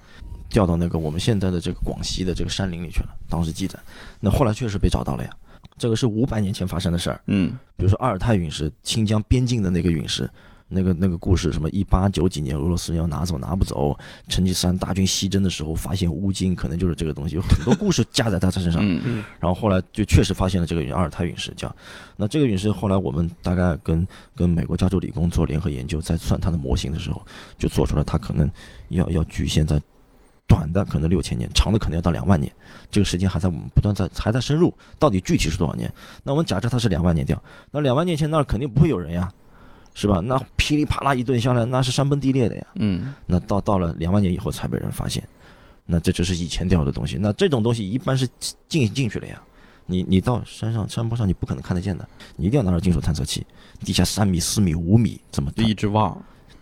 掉到那个我们现在的这个广西的这个山林里去了，当时记载。那后来确实被找到了呀，这个是五百年前发生的事儿。嗯比如说阿尔泰陨石，新疆边境的那个陨石，那个那个故事，什么一八九几年俄罗斯要拿走拿不走，成吉思汗大军西征的时候发现乌金，可能就是这个东西，有很多故事加在他身上。嗯嗯，然后后来就确实发现了这个阿尔泰陨石，叫那这个陨石后来我们大概跟跟美国加州理工做联合研究，在算它的模型的时候，就做出了它可能要要局限在短的可能六千年，长的可能要到两万年，这个时间还在我们不断在还在深入，到底具体是多少年？那我们假设它是两万年掉，那两万年前那儿肯定不会有人呀，是吧？那噼里啪啦一顿下来，那是山崩地裂的呀。嗯那到到了两万年以后才被人发现，那这就是以前掉的东西。那这种东西一般是进进去了呀，你你到山上山坡上你不可能看得见的，你一定要拿着金属探测器，地下三米、四米、五米怎么就一直挖。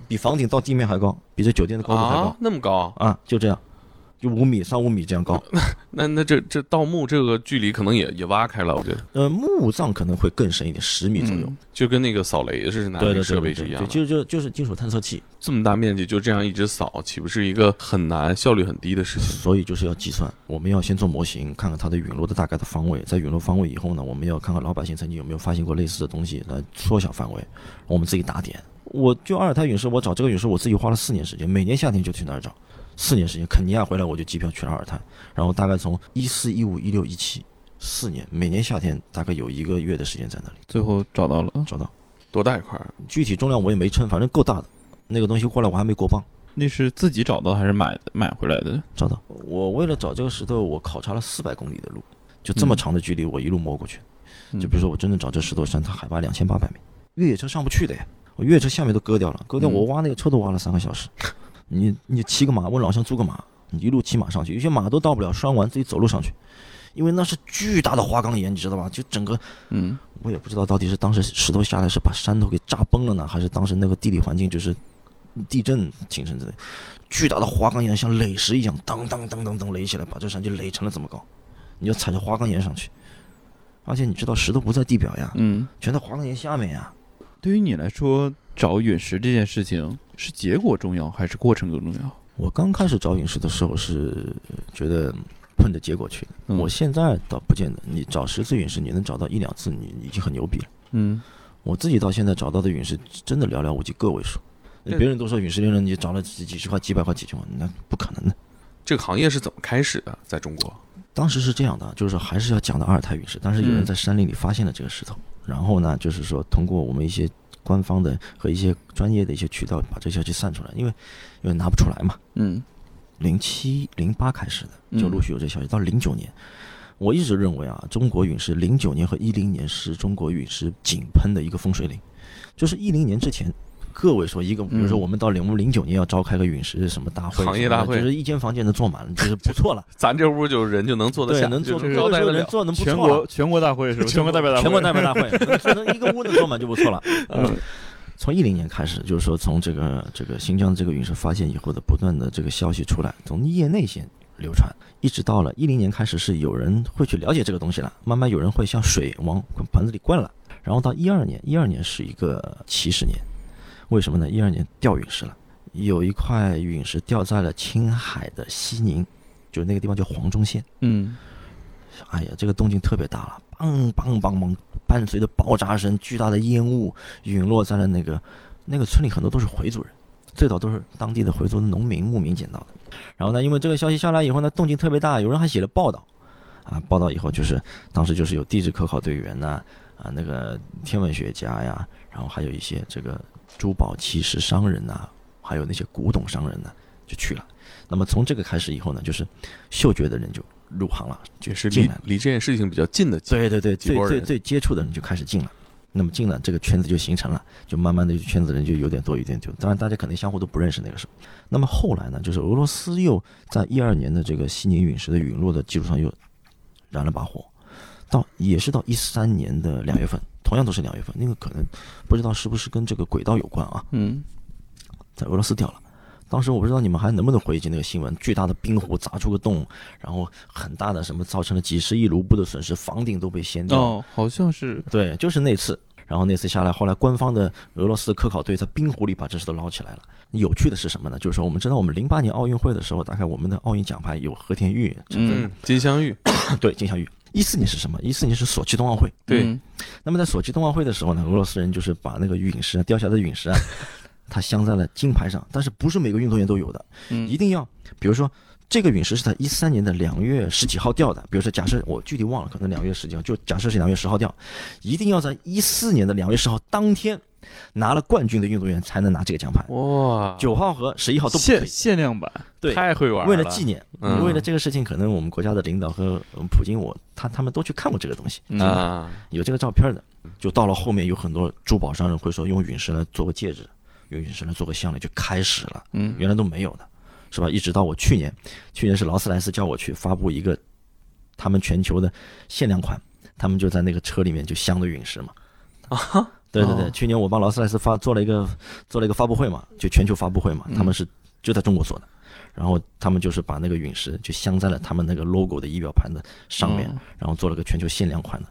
比房顶到地面还高，比这酒店的高度还啊高，那么高？啊就这样，就五米三五米这样高。那那这这盗墓这个距离可能也也挖开了，我觉得呃，墓葬可能会更深一点，十米左右。嗯就跟那个扫雷是拿那个对对对设备是一样的。对对就就就是金属探测器，这么大面积就这样一直扫，岂不是一个很难、效率很低的事情？所以就是要计算，我们要先做模型，看看它的陨落的大概的方位，在陨落方位以后呢，我们要看看老百姓曾经有没有发现过类似的东西，来缩小范围，我们自己打点。我就阿尔泰陨石，我找这个陨石，我自己花了四年时间，每年夏天就去那儿找，四年时间。肯尼亚回来我就机票去了阿尔泰，然后大概从一四一五一六一七四年，每年夏天大概有一个月的时间在那里最后找到了，找到。多大一块儿？具体重量我也没称，反正够大的。那个东西过来我还没过磅，那是自己找到还是买的买回来的？找到。我为了找这个石头，我考察了四百公里的路，就这么嗯长的距离，我一路摸过去。嗯就比如说我真正找这石头山，它海拔两千八百米，越野车上不去的呀。我越野车下面都割掉了，割掉嗯我挖那个车都挖了三个小时。你你骑个马，问老乡租个马，你一路骑马上去，有些马都到不了，拴完自己走路上去，因为那是巨大的花岗岩，你知道吧？就整个嗯我也不知道到底是当时石头下来是把山头给炸崩了呢，还是当时那个地理环境就是地震形成的。巨大的花岗岩像垒石一样，当当当当当垒起来，把这山就垒成了这么高。你要踩着花岗岩上去，而且你知道石头不在地表呀，嗯，全在花岗岩下面呀。对于你来说，找陨石这件事情是结果重要还是过程更重要？我刚开始找陨石的时候是觉得奔着结果去的，嗯我现在倒不见得。你找十次陨石，你能找到一两次，你你已经很牛逼了。嗯我自己到现在找到的陨石真的寥寥无几，个位数。别人都说陨石猎人你找了几几十块、几百块、几千万，那不可能的。这个行业是怎么开始的？在中国，当时是这样的，就是还是要讲到阿尔泰陨石，当时有人嗯在山林里发现了这个石头，然后呢，就是说通过我们一些官方的和一些专业的一些渠道把这消息散出来，因为因为拿不出来嘛。嗯零七零八开始的，就嗯陆续有这消息，到零九年，我一直认为啊，中国陨石零九年和一零年是中国陨石井喷的一个风水岭，就是一零年之前。个位说一个，比如说嗯我们到零我们零九年要召开个陨石什么大会么，行业大会就是一间房间能坐满了，就是不错了。咱这屋就人就能坐得对，下，能坐就是个位招待得了。数能坐能不全错了国。全国大会是吧？全国代表大会，全国代表大会，能一个屋能坐满就不错了。嗯从一零年开始，就是说从这个这个新疆这个陨石发现以后的不断的这个消息出来，从业内先流传，一直到了一零年开始是有人会去了解这个东西了，慢慢有人会像水往盆子里灌了，然后到一二年，一二年是一个起始年，为什么呢？一二年掉陨石了，有一块陨石掉在了青海的西宁，就是那个地方叫黄忠县。嗯哎呀，这个动静特别大了，梆梆梆梆，伴随着爆炸声，巨大的烟雾陨落在了那个那个村里，很多都是回族人，最早都是当地的回族的农民牧民捡到的。然后呢，因为这个消息下来以后呢，动静特别大，有人还写了报道，啊，报道以后就是当时就是有地质科考队员呐、啊，那个天文学家呀，然后还有一些这个珠宝器石商人呐、还有那些古董商人呢，就去了。那么从这个开始以后呢，就是嗅觉的人就入行了，就也是进来了。离离这件事情比较近的对对对，最最最接触的人就开始进了，那么进了这个圈子就形成了，就慢慢的圈子人就有点多，有点多。当然大家肯定相互都不认识那个时候。那么后来呢，就是俄罗斯又在一二年的这个西宁陨石的陨落的基础上又燃了把火，到也是到一三年的两月份，同样都是两月份，那个可能不知道是不是跟这个轨道有关啊，嗯在俄罗斯掉了。当时我不知道你们还能不能回忆起那个新闻，巨大的冰湖砸出个洞，然后很大的什么造成了几十亿卢布的损失，房顶都被掀掉。哦，好像是对，就是那次。然后那次下来，后来官方的俄罗斯科考队在冰湖里把这事都捞起来了。有趣的是什么呢？就是说我们知道，我们零八年奥运会的时候，大概我们的奥运奖牌有和田玉、嗯，金镶玉，对金镶玉。一四年是什么？一四年是索契冬奥会。对嗯那么在索契冬奥会的时候呢，俄罗斯人就是把那个陨石啊，掉下来的陨石啊，它镶在了金牌上，但是不是每个运动员都有的，嗯一定要，比如说这个陨石是在一三年的两月十几号掉的，比如说假设我具体忘了，可能两月十几号，就假设是两月十号掉，一定要在一四年的两月十号当天拿了冠军的运动员才能拿这个奖牌，哇，九号和十一号都限。限量版，对，太会玩了，为了纪念，嗯为了这个事情，可能我们国家的领导和呃普京我他他们都去看过这个东西，嗯啊，有这个照片的。就到了后面，有很多珠宝商人会说用陨石来做个戒指，用陨石来做个项链，就开始了。嗯原来都没有的，是吧？一直到我去年，去年是劳斯莱斯叫我去发布一个他们全球的限量款，他们就在那个车里面就镶的陨石嘛。啊，对对对，哦。去年我帮劳斯莱斯发做了一个做了一个发布会嘛，就全球发布会嘛，他们是就在中国做的。然后他们就是把那个陨石就镶在了他们那个 logo 的仪表盘的上面，哦。然后做了个全球限量款的。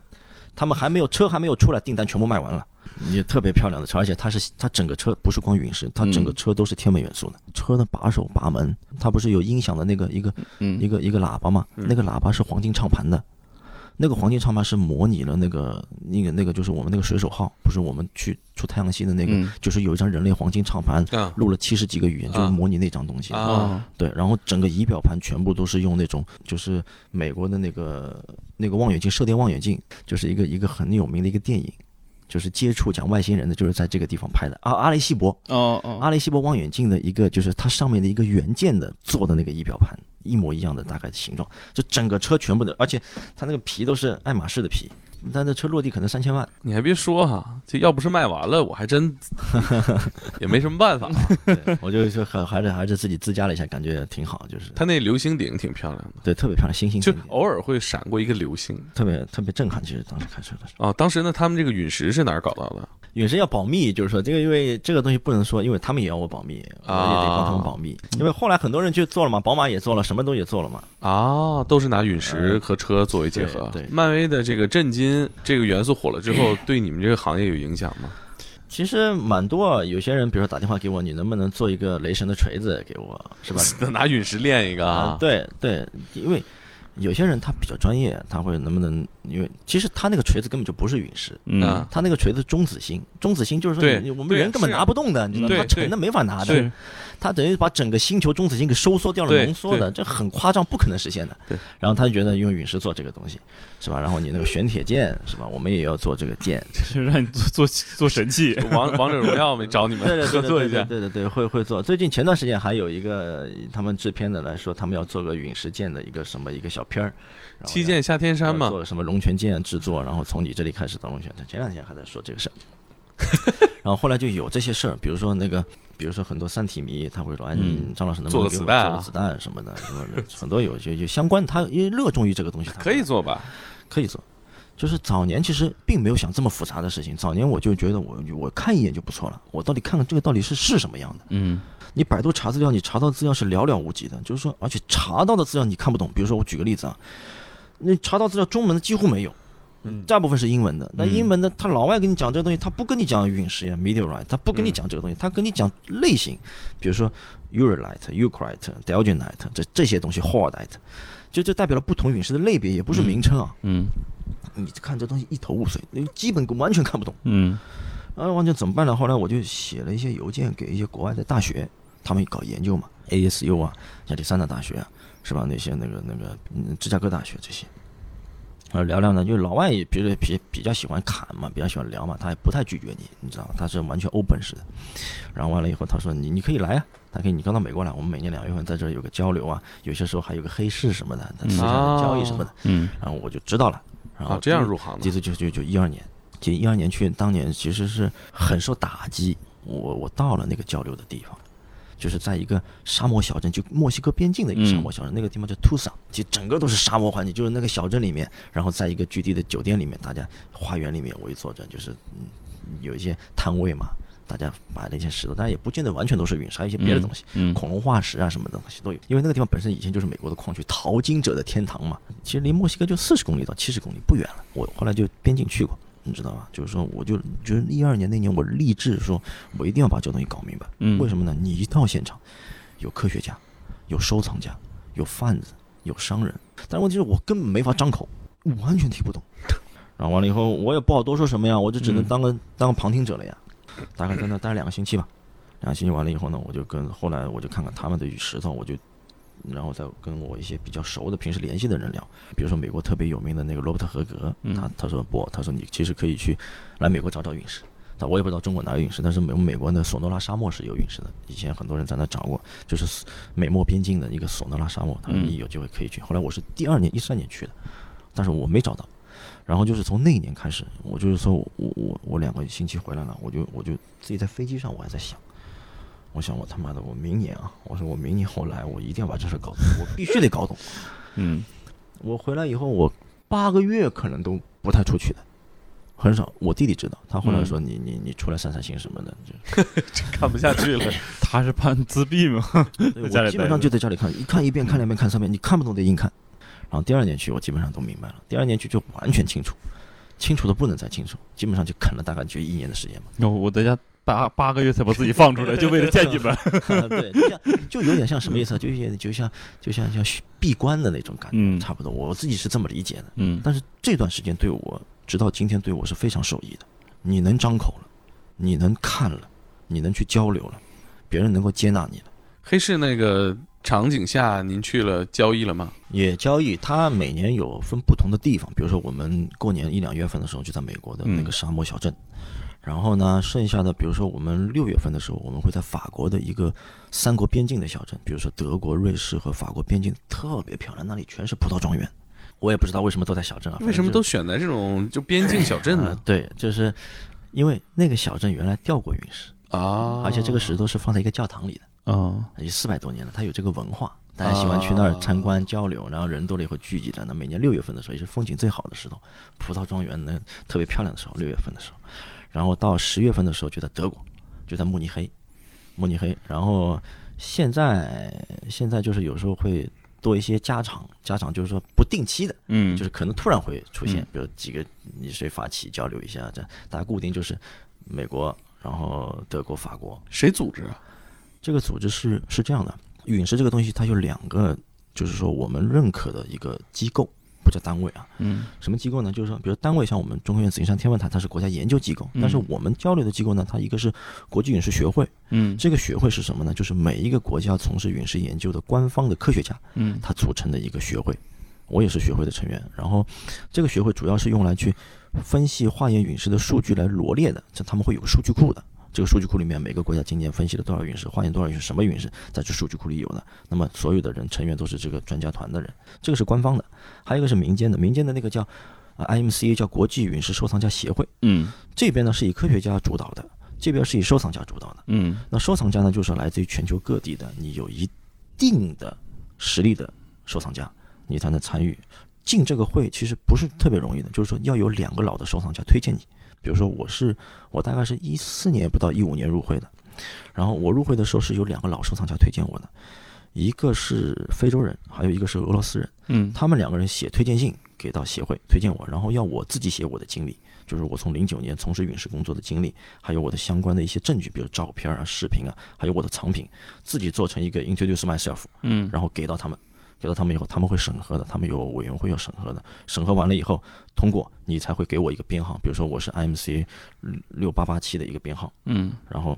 他们还没有车还没有出来，订单全部卖完了，也特别漂亮的车，而且它是它整个车不是光陨石，它整个嗯。车都是天文元素的。车的把手把门，它不是有音响的那个一个嗯。一个一个喇叭嘛？嗯。那个喇叭是黄金唱盘的，那个黄金唱盘是模拟了那个那个那个就是我们那个水手号，不是我们去出太阳系的那个，嗯。就是有一张人类黄金唱盘，啊。录了七十几个语言，就是啊。模拟那张东西。啊啊。对，然后整个仪表盘全部都是用那种，就是美国的那个那个望远镜，射电望远镜，就是一个一个很有名的一个电影，就是接触讲外星人的，就是在这个地方拍的啊。阿雷西博，哦哦，阿雷西博望远镜的一个，就是它上面的一个原件的做的那个仪表盘，一模一样的大概的形状，就整个车全部的，而且它那个皮都是爱马仕的皮，但那车落地可能三千万。你还别说哈，这要不是卖完了，我还真 也没什么办法。对我就就还还是还是自己自驾了一下，感觉挺好，就是它那流星顶挺漂亮的，对特别漂亮，星星就偶尔会闪过一个流星。特别特别震撼。其实当时开车的时候，哦，当时呢，他们这个陨石是哪儿搞到的？陨石要保密，就是说这个因为这个东西不能说，因为他们也要我保密，我也得帮他们保密。因为后来很多人去做了嘛，宝马也做了，什么都也做了嘛。啊，都是拿陨石和车作为结合。对对漫威的这个震惊这个元素火了之后，对你们这个行业有影响吗？其实蛮多啊，有些人比如说打电话给我，你能不能做一个雷神的锤子给我，是吧？拿陨石练一个啊？对对，因为有些人他比较专业，他会能不能？因为其实他那个锤子根本就不是陨石，嗯。啊，他那个锤子中子星，中子星就是说我们人根本拿不动的，你知道吗？对它沉的没法拿的是，他等于把整个星球中子星给收缩掉了、浓缩的，这很夸张，不可能实现的。对，然后他就觉得用陨石做这个东西，是吧？然后你那个玄铁剑，是吧？我们也要做这个剑，就是让你做做做神器，王王者荣耀没找你们合作一下？对对对对，会会做。最近前段时间还有一个他们制片的来说，他们要做个陨石剑的一个什么一个小片儿，七剑下天山嘛，做什么龙泉剑制作，然后从你这里开始到龙泉。前两天还在说这个事儿，然后后来就有这些事儿，比如说那个，比如说很多三体迷他会说，哎，张老师能不做能做个子弹什么的，什么的很多有些就相关，他因为热衷于这个东西，他可以做吧？可以做。就是早年其实并没有想这么复杂的事情，早年我就觉得我我看一眼就不错了，我到底看看这个到底是是什么样的。嗯你百度查资料，你查到资料是寥寥无几的，就是说，而且查到的资料你看不懂。比如说，我举个例子啊，你查到资料中文的几乎没有，嗯大部分是英文的。那嗯英文的，他老外跟你讲这个东西，他不跟你讲陨石呀 meteorite，他不跟你讲这个东西，他跟你讲类型，比如说 urolite、eucrite、delgenite 这这些东西 hordite，就这代表了不同陨石的类别，也不是名称啊。嗯你看这东西一头雾水，你基本完全看不懂。嗯啊，完全怎么办呢？后来我就写了一些邮件给一些国外的大学，他们搞研究嘛，ASU 啊，亚历山大大学啊，是吧？那些那个那个嗯，芝加哥大学这些，呃，聊聊呢，就是老外也比如比比较喜欢侃嘛，比较喜欢聊嘛，他也不太拒绝你，你知道吗？他是完全 open 式的。然后完了以后，他说你你可以来啊，他可以你刚到美国来，我们每年两月份在这儿有个交流啊，有些时候还有个黑市什么的，他私下的交易什么的，嗯然后我就知道了。然后啊，这样入行的。第一次就就就一二年，就一二年去，当年其实是很受打击。我我到了那个交流的地方，就是在一个沙漠小镇，就墨西哥边境的一个沙漠小镇，那个地方叫 Tucson，其实整个都是沙漠环境，就是那个小镇里面，然后在一个居地的酒店里面，大家花园里面围坐着，就是嗯有一些摊位嘛，大家摆了一些石头，但也不见得完全都是陨石，还有一些别的东西。嗯恐龙化石啊什么的东西都有，因为那个地方本身以前就是美国的矿区淘金者的天堂嘛。其实离墨西哥就四十公里到七十公里不远了。我后来就边境去过，你知道吧？就是说，我就就是一二年那年，我立志说，我一定要把这东西搞明白。嗯为什么呢？你一到现场，有科学家，有收藏家，有贩子，有商人，但问题是我根本没法张口，完全听不懂。然后完了以后，我也不好多说什么呀，我就只能嗯当个、当个旁听者了呀。大概在那待两个星期吧。两个星期完了以后呢，我就跟后来我就看看他们的石头，我就然后再跟我一些比较熟的、平时联系的人聊，比如说美国特别有名的那个罗伯特·合格，嗯他他说不，他说你其实可以去来美国找找陨石。他我也不知道中国哪有陨石，但是美美国的索诺拉沙漠是有陨石的，以前很多人在那找过，就是美墨边境的一个索诺拉沙漠，他说嗯你有机会可以去。后来我是第二年一三年去的，但是我没找到。然后就是从那一年开始，我就是说我我我我两个星期回来了，我就我就自己在飞机上我还在想，我想我他妈的我明年啊，我说我明年我来，我一定要把这事搞懂，我必须得搞懂。嗯我回来以后，我八个月可能都不太出去的，很少。我弟弟知道，他后来说你你你出来散散心什么的，就看不下去了。他是怕自闭吗？我基本上就在家里看，一看一遍，看两遍，看三遍，你看不懂得硬看。然后第二年去，我基本上都明白了。第二年去就完全清楚，清楚的不能再清楚，基本上就啃了大概就一年的时间嘛。哦，我在家八八个月才把自己放出来，就为了见你们。对，就像就有点像什么意思啊？就有点就像就像像闭关的那种感觉，嗯差不多。我自己是这么理解的。嗯但是这段时间对我，直到今天对我是非常受益的。你能张口了，你能看了，你能去交流了，别人能够接纳你了，黑市那个场景下，您去了交易了吗？也交易，它每年有分不同的地方，比如说我们过年一两月份的时候就在美国的那个沙漠小镇，然后呢，剩下的比如说我们六月份的时候，我们会在法国的一个三国边境的小镇，比如说德国、瑞士和法国边境特别漂亮，那里全是葡萄庄园。我也不知道为什么都在小镇啊，为什么都选在这种就边境小镇呢？对，就是因为那个小镇原来掉过陨石啊，而且这个石头是放在一个教堂里的啊，有四百多年了，它有这个文化。大家喜欢去那儿参观交流，然后人多了以后聚集在那。每年六月份的时候也是风景最好的时候，葡萄庄园呢特别漂亮的时候，六月份的时候。然后到十月份的时候就在德国，就在慕尼黑，慕尼黑。然后现在现在就是有时候会多一些加长，加长就是说不定期的，嗯，就是可能突然会出现，比如几个你谁发起交流一下，这大家固定就是美国，然后德国、法国，谁组织啊？这个组织是是这样的。陨石这个东西，它有两个，就是说我们认可的一个机构，不叫单位啊。嗯。什么机构呢？就是说，比如单位像我们中科院紫金山天文台，它是国家研究机构。但是我们交流的机构呢，它一个是国际陨石学会。嗯。这个学会是什么呢？就是每一个国家从事陨石研究的官方的科学家，嗯，他组成的一个学会。我也是学会的成员。然后，这个学会主要是用来去分析化验陨石的数据来罗列的，这他们会有个数据库的。这个数据库里面，每个国家今年分析了多少陨石，化验多少陨石，什么陨石，在这数据库里有的。那么所有的人成员都是这个专家团的人，这个是官方的。还有一个是民间的，民间的那个叫啊 IMCA，叫国际陨石收藏家协会。嗯，这边呢是以科学家主导的，这边是以收藏家主导的。嗯，那收藏家呢，就是来自于全球各地的，你有一定的实力的收藏家，你才能参与进这个会。其实不是特别容易的，就是说要有两个老的收藏家推荐你。比如说我是我大概是一四年不到一五年入会的，然后我入会的时候是有两个老收藏家推荐我的，一个是非洲人，还有一个是俄罗斯人，嗯，他们两个人写推荐信给到协会推荐我，然后要我自己写我的经历，就是我从零九年从事陨石工作的经历，还有我的相关的一些证据，比如照片啊、视频啊，还有我的藏品，自己做成一个 introduce myself，嗯，然后给到他们。给到他们以后，他们会审核的，他们有委员会要审核的。审核完了以后，通过你才会给我一个编号，比如说我是 IMC 六八八七的一个编号，嗯，然后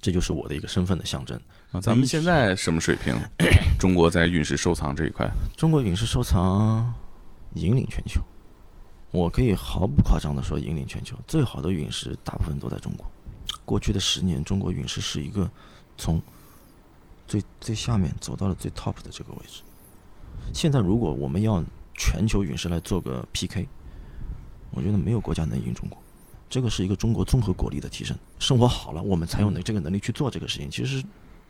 这就是我的一个身份的象征。咱们现在什么水平？中国在陨石收藏这一块，中国陨石收藏引领全球，我可以毫不夸张的说引领全球。最好的陨石大部分都在中国。过去的十年，中国陨石是一个从最最下面走到了最 top 的这个位置。现在，如果我们要全球陨石来做个 PK，我觉得没有国家能赢中国。这个是一个中国综合国力的提升，生活好了，我们才有能这个能力去做这个事情。其实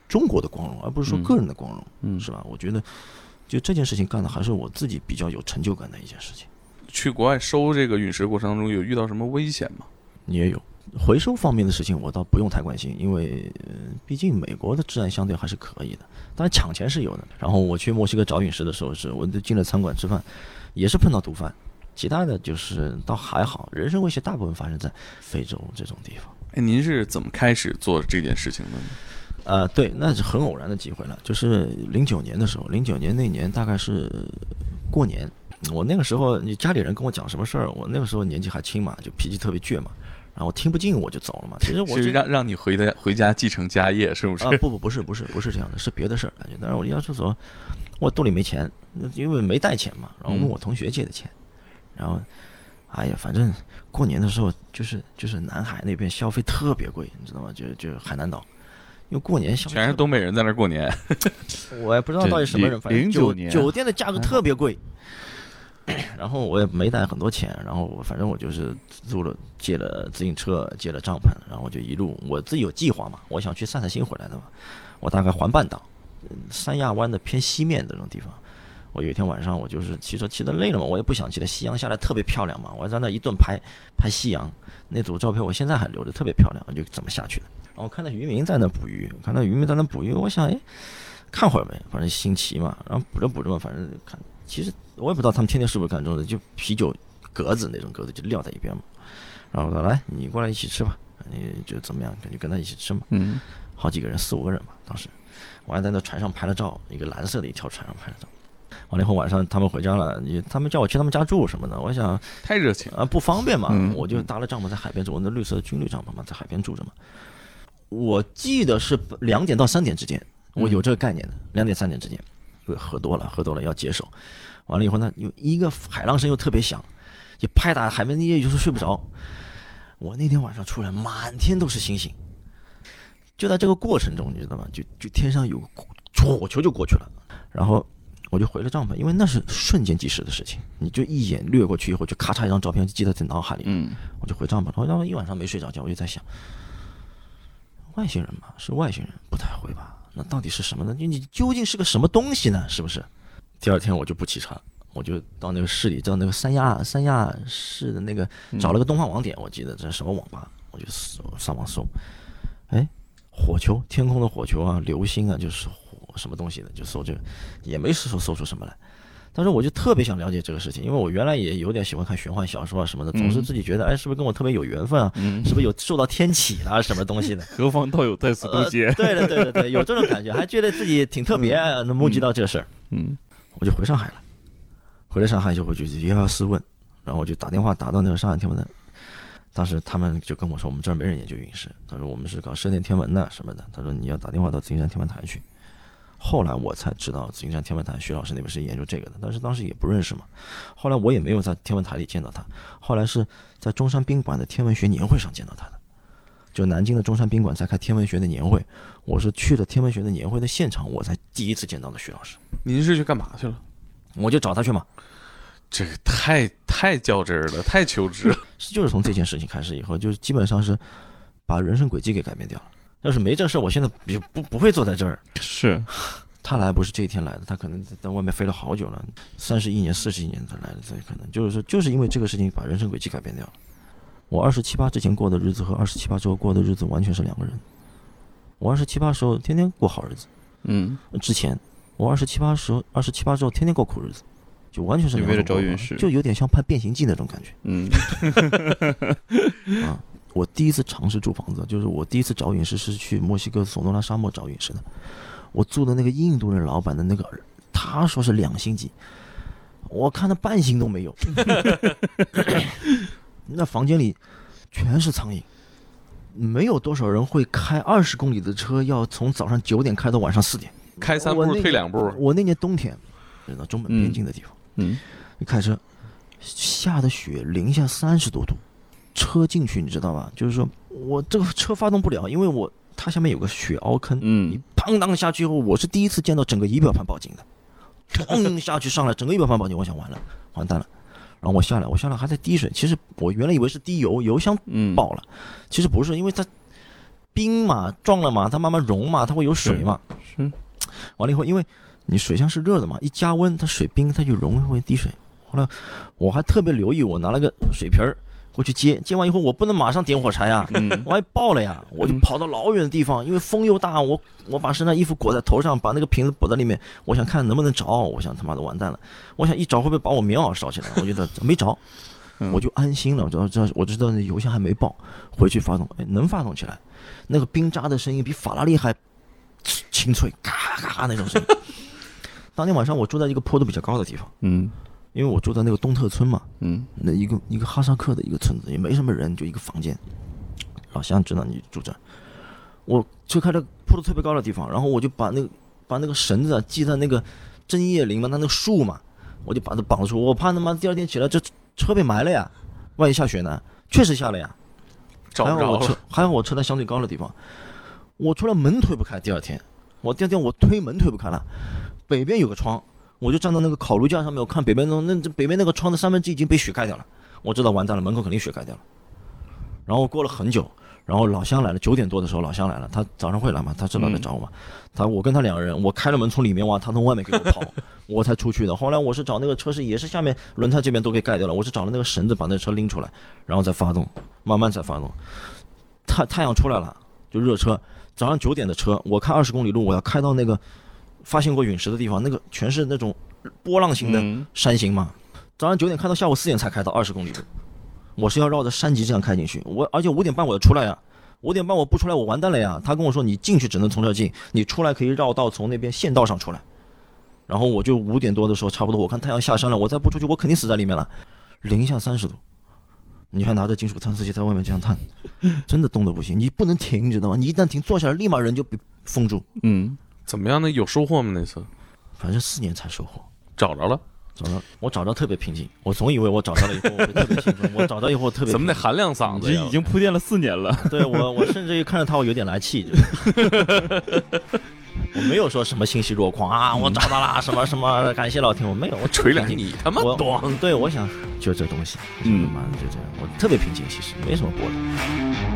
中国的光荣，而不是说个人的光荣，嗯，是吧？我觉得，就这件事情干的还是我自己比较有成就感的一件事情。去国外收这个陨石过程当中，有遇到什么危险吗？也有。回收方面的事情，我倒不用太关心，因为毕竟美国的治安相对还是可以的。当然抢钱是有的。然后我去墨西哥找陨石的时候，是我进了餐馆吃饭，也是碰到毒贩。其他的就是倒还好，人身威胁大部分发生在非洲这种地方。哎，您是怎么开始做这件事情的呢？呃，对，那是很偶然的机会了。就是零九年的时候，零九年那年大概是过年，我那个时候你家里人跟我讲什么事儿，我那个时候年纪还轻嘛，就脾气特别倔嘛。然后听不进我就走了嘛。其实我是让让你回的回家继承家业是不是？啊不不不是不是不是这样的，是别的事儿感觉。但是我要是说，我兜里没钱，因为没带钱嘛。然后问我同学借的钱，然后，哎呀，反正过年的时候就是就是南海那边消费特别贵，你知道吗？就就海南岛，因为过年消费全是东北人在那过年。我也不知道到底什么人，反正酒年酒店的价格特别贵。然后我也没带很多钱，然后反正我就是租了借了自行车，借了帐篷，然后我就一路我自己有计划嘛，我想去散散心回来的嘛。我大概环半岛，三亚湾的偏西面这种地方。我有一天晚上，我就是骑车骑的累了嘛，我也不想骑了。夕阳下来特别漂亮嘛，我在那一顿拍拍夕阳，那组照片我现在还留着，特别漂亮，就怎么下去的。然后看到渔民在那捕鱼，看到渔民在那捕鱼，我想哎，看会儿呗，反正新奇嘛。然后捕着捕着嘛，反正看。其实我也不知道他们天天是不是干这种的，就啤酒格子那种格子就撂在一边嘛。然后我说来，你过来一起吃吧，你就怎么样，就跟他一起吃嘛。嗯，好几个人，四五个人嘛。当时我还在那船上拍了照，一个蓝色的一条船上拍了照。完了以后晚上他们回家了，你他们叫我去他们家住什么的，我想太热情啊，不方便嘛，嗯我就搭了帐篷在海边住，我那绿色的军绿帐篷嘛，在海边住着嘛。我记得是两点到三点之间，我有这个概念的，两点三点之间，因为喝多了，喝多了要解手，完了以后呢，有一个海浪声又特别响，就拍打海面，你也有时候睡不着。我那天晚上出来，满天都是星星。就在这个过程中，你知道吗？就就天上有个火球就过去了，然后我就回了帐篷，因为那是瞬间即逝的事情，你就一眼掠过去以后，就咔嚓一张照片就记在在脑海里。嗯我就回帐篷了，然后一晚上没睡着觉，我就在想，外星人嘛，是外星人，不太会吧？那到底是什么呢？你你究竟是个什么东西呢？是不是？第二天我就不骑车，我就到那个市里，到那个三亚三亚市的那个找了个东方网点，我记得这是什么网吧，我就搜上网搜，哎，火球，天空的火球啊，流星啊，就是火什么东西的，就搜这个，也没搜搜出什么来。但是我就特别想了解这个事情，因为我原来也有点喜欢看玄幻小说啊什么的，总是自己觉得，哎，是不是跟我特别有缘分啊？嗯，是不是有受到天启啦、什么东西的？何方道友在此呃不接。对的，对的，对，有这种感觉，还觉得自己挺特别，啊能目击到这个事儿，嗯我就回上海了。回了上海就回去幺幺四问，然后我就打电话打到那个上海天文台，当时他们就跟我说，我们这儿没人研究陨石，他说我们是搞射电天文的什么的，他说你要打电话到紫金山天文台去。后来我才知道紫金山天文台徐老师那边是研究这个的，但是当时也不认识嘛。后来我也没有在天文台里见到他，后来是在中山宾馆的天文学年会上见到他的。就南京的中山宾馆在开天文学的年会，我是去了天文学的年会的现场，我才第一次见到的徐老师。您是去干嘛去了？我就找他去嘛，这个太太较真儿了，太求知了。是就是从这件事情开始以后，就是基本上是把人生轨迹给改变掉了。要是没这事儿，我现在也不不会坐在这儿。是，他来不是这一天来的，他可能在在外面飞了好久了，三十一年、四十一年才来的，所以可能就是说，就是因为这个事情把人生轨迹改变掉了。我二十七八之前过的日子和二十七八之后过的日子完全是两个人。我二十七八时候天天过好日子，嗯，之前我二十七八时候二十七八之后天天过苦日子，就完全是就为了找陨石就有点像拍变形记那种感觉。嗯 啊，我第一次尝试住房子，就是我第一次找陨石是去墨西哥索诺拉沙漠找陨石的。我住的那个印度人老板的那个，他说是两星级，我看他半星都没有。那房间里全是苍蝇，没有多少人会开二十公里的车，要从早上九点开到晚上四点。开三步退两步，我那年冬天，知道中本边境的地方。嗯你开车，下的雪零下三十多度，车进去你知道吧？就是说我这个车发动不了，因为我它下面有个雪凹坑，嗯你嗯砰当下去以后，我是第一次见到整个仪表盘报警的，砰 下去上来，整个仪表盘报警，我想完了，完蛋了。然后我下来，我下来还在滴水，其实我原来以为是滴油，油箱嗯，爆了，其实不是，因为它冰嘛撞了嘛，它慢慢融嘛，它会有水嘛。是，完了以后，因为你水箱是热的嘛，一加温它水冰它就融会滴水。后来我还特别留意，我拿了个水瓶儿过去接，接完以后我不能马上点火柴呀，嗯我还爆了呀，我就跑到老远的地方，因为风又大，我我把身上衣服裹在头上，把那个瓶子裹在里面，我想看能不能着，我想他妈的完蛋了，我想一着会不会把我棉袄烧起来？我觉得没着，嗯我就安心了，我知道知道我知道那油箱还没爆，回去发动，哎，能发动起来，那个冰渣的声音比法拉利还清脆，咔咔咔那种声音。当天晚上我住在一个坡度比较高的地方，嗯因为我住在那个东特村嘛，嗯那一个一个哈萨克的一个村子，也没什么人，就一个房间。老乡知道你住这儿，我车开的坡度特别高的地方，然后我就把那个把那个绳子啊系在那个针叶林嘛，它那个树嘛，我就把它绑住，我怕他妈第二天起来这车被埋了呀，万一下雪呢？确实下了呀，找还好我车。还好我车在相对高的地方，我出来门推不开，第二天我第二天我推门推不开了，北边有个窗，我就站到那个烤炉架上面，我看北边那那这北边那个窗的三分之一已经被雪盖掉了，我知道完蛋了，门口肯定雪盖掉了。然后过了很久，然后老乡来了，九点多的时候老乡来了，他早上会来嘛，他知道来找我嘛，他我跟他两个人，我开了门从里面挖，他从外面给我跑，我才出去的。后来我是找那个车是也是下面轮胎这边都给盖掉了，我是找了那个绳子把那车拎出来，然后再发动，慢慢再发动。太太阳出来了，就热车。早上九点的车，我开二十公里路，我要开到那个发现过陨石的地方，那个全是那种波浪形的嗯山形嘛。早上九点开到下午四点才开到二十公里路，我是要绕着山脊这样开进去。我而且五点半我要出来呀，五点半我不出来我完蛋了呀。他跟我说你进去只能从这儿进，你出来可以绕道从那边县道上出来。然后我就五点多的时候差不多，我看太阳下山了，我再不出去我肯定死在里面了，零下三十度。你还拿着金属探测器在外面这样探，真的冻得不行。你不能停，你知道吗？你一旦停，坐下来立马人就被封住。嗯怎么样呢？有收获吗？那次反正四年才收获。找着了？找着我找着特别平静，我总以为我找到了以后我会特别轻松，我找到以后特别怎么得平含量嗓子已经铺垫了四年了。对我我甚至于看着他我有点来气，就是 我没有说什么欣喜若狂啊，我找到了什么什么，感谢老天，我没有，我锤两平静你他妈我懂。对，我想就这东西，嗯妈的就这样，我特别平静，其实没什么波澜。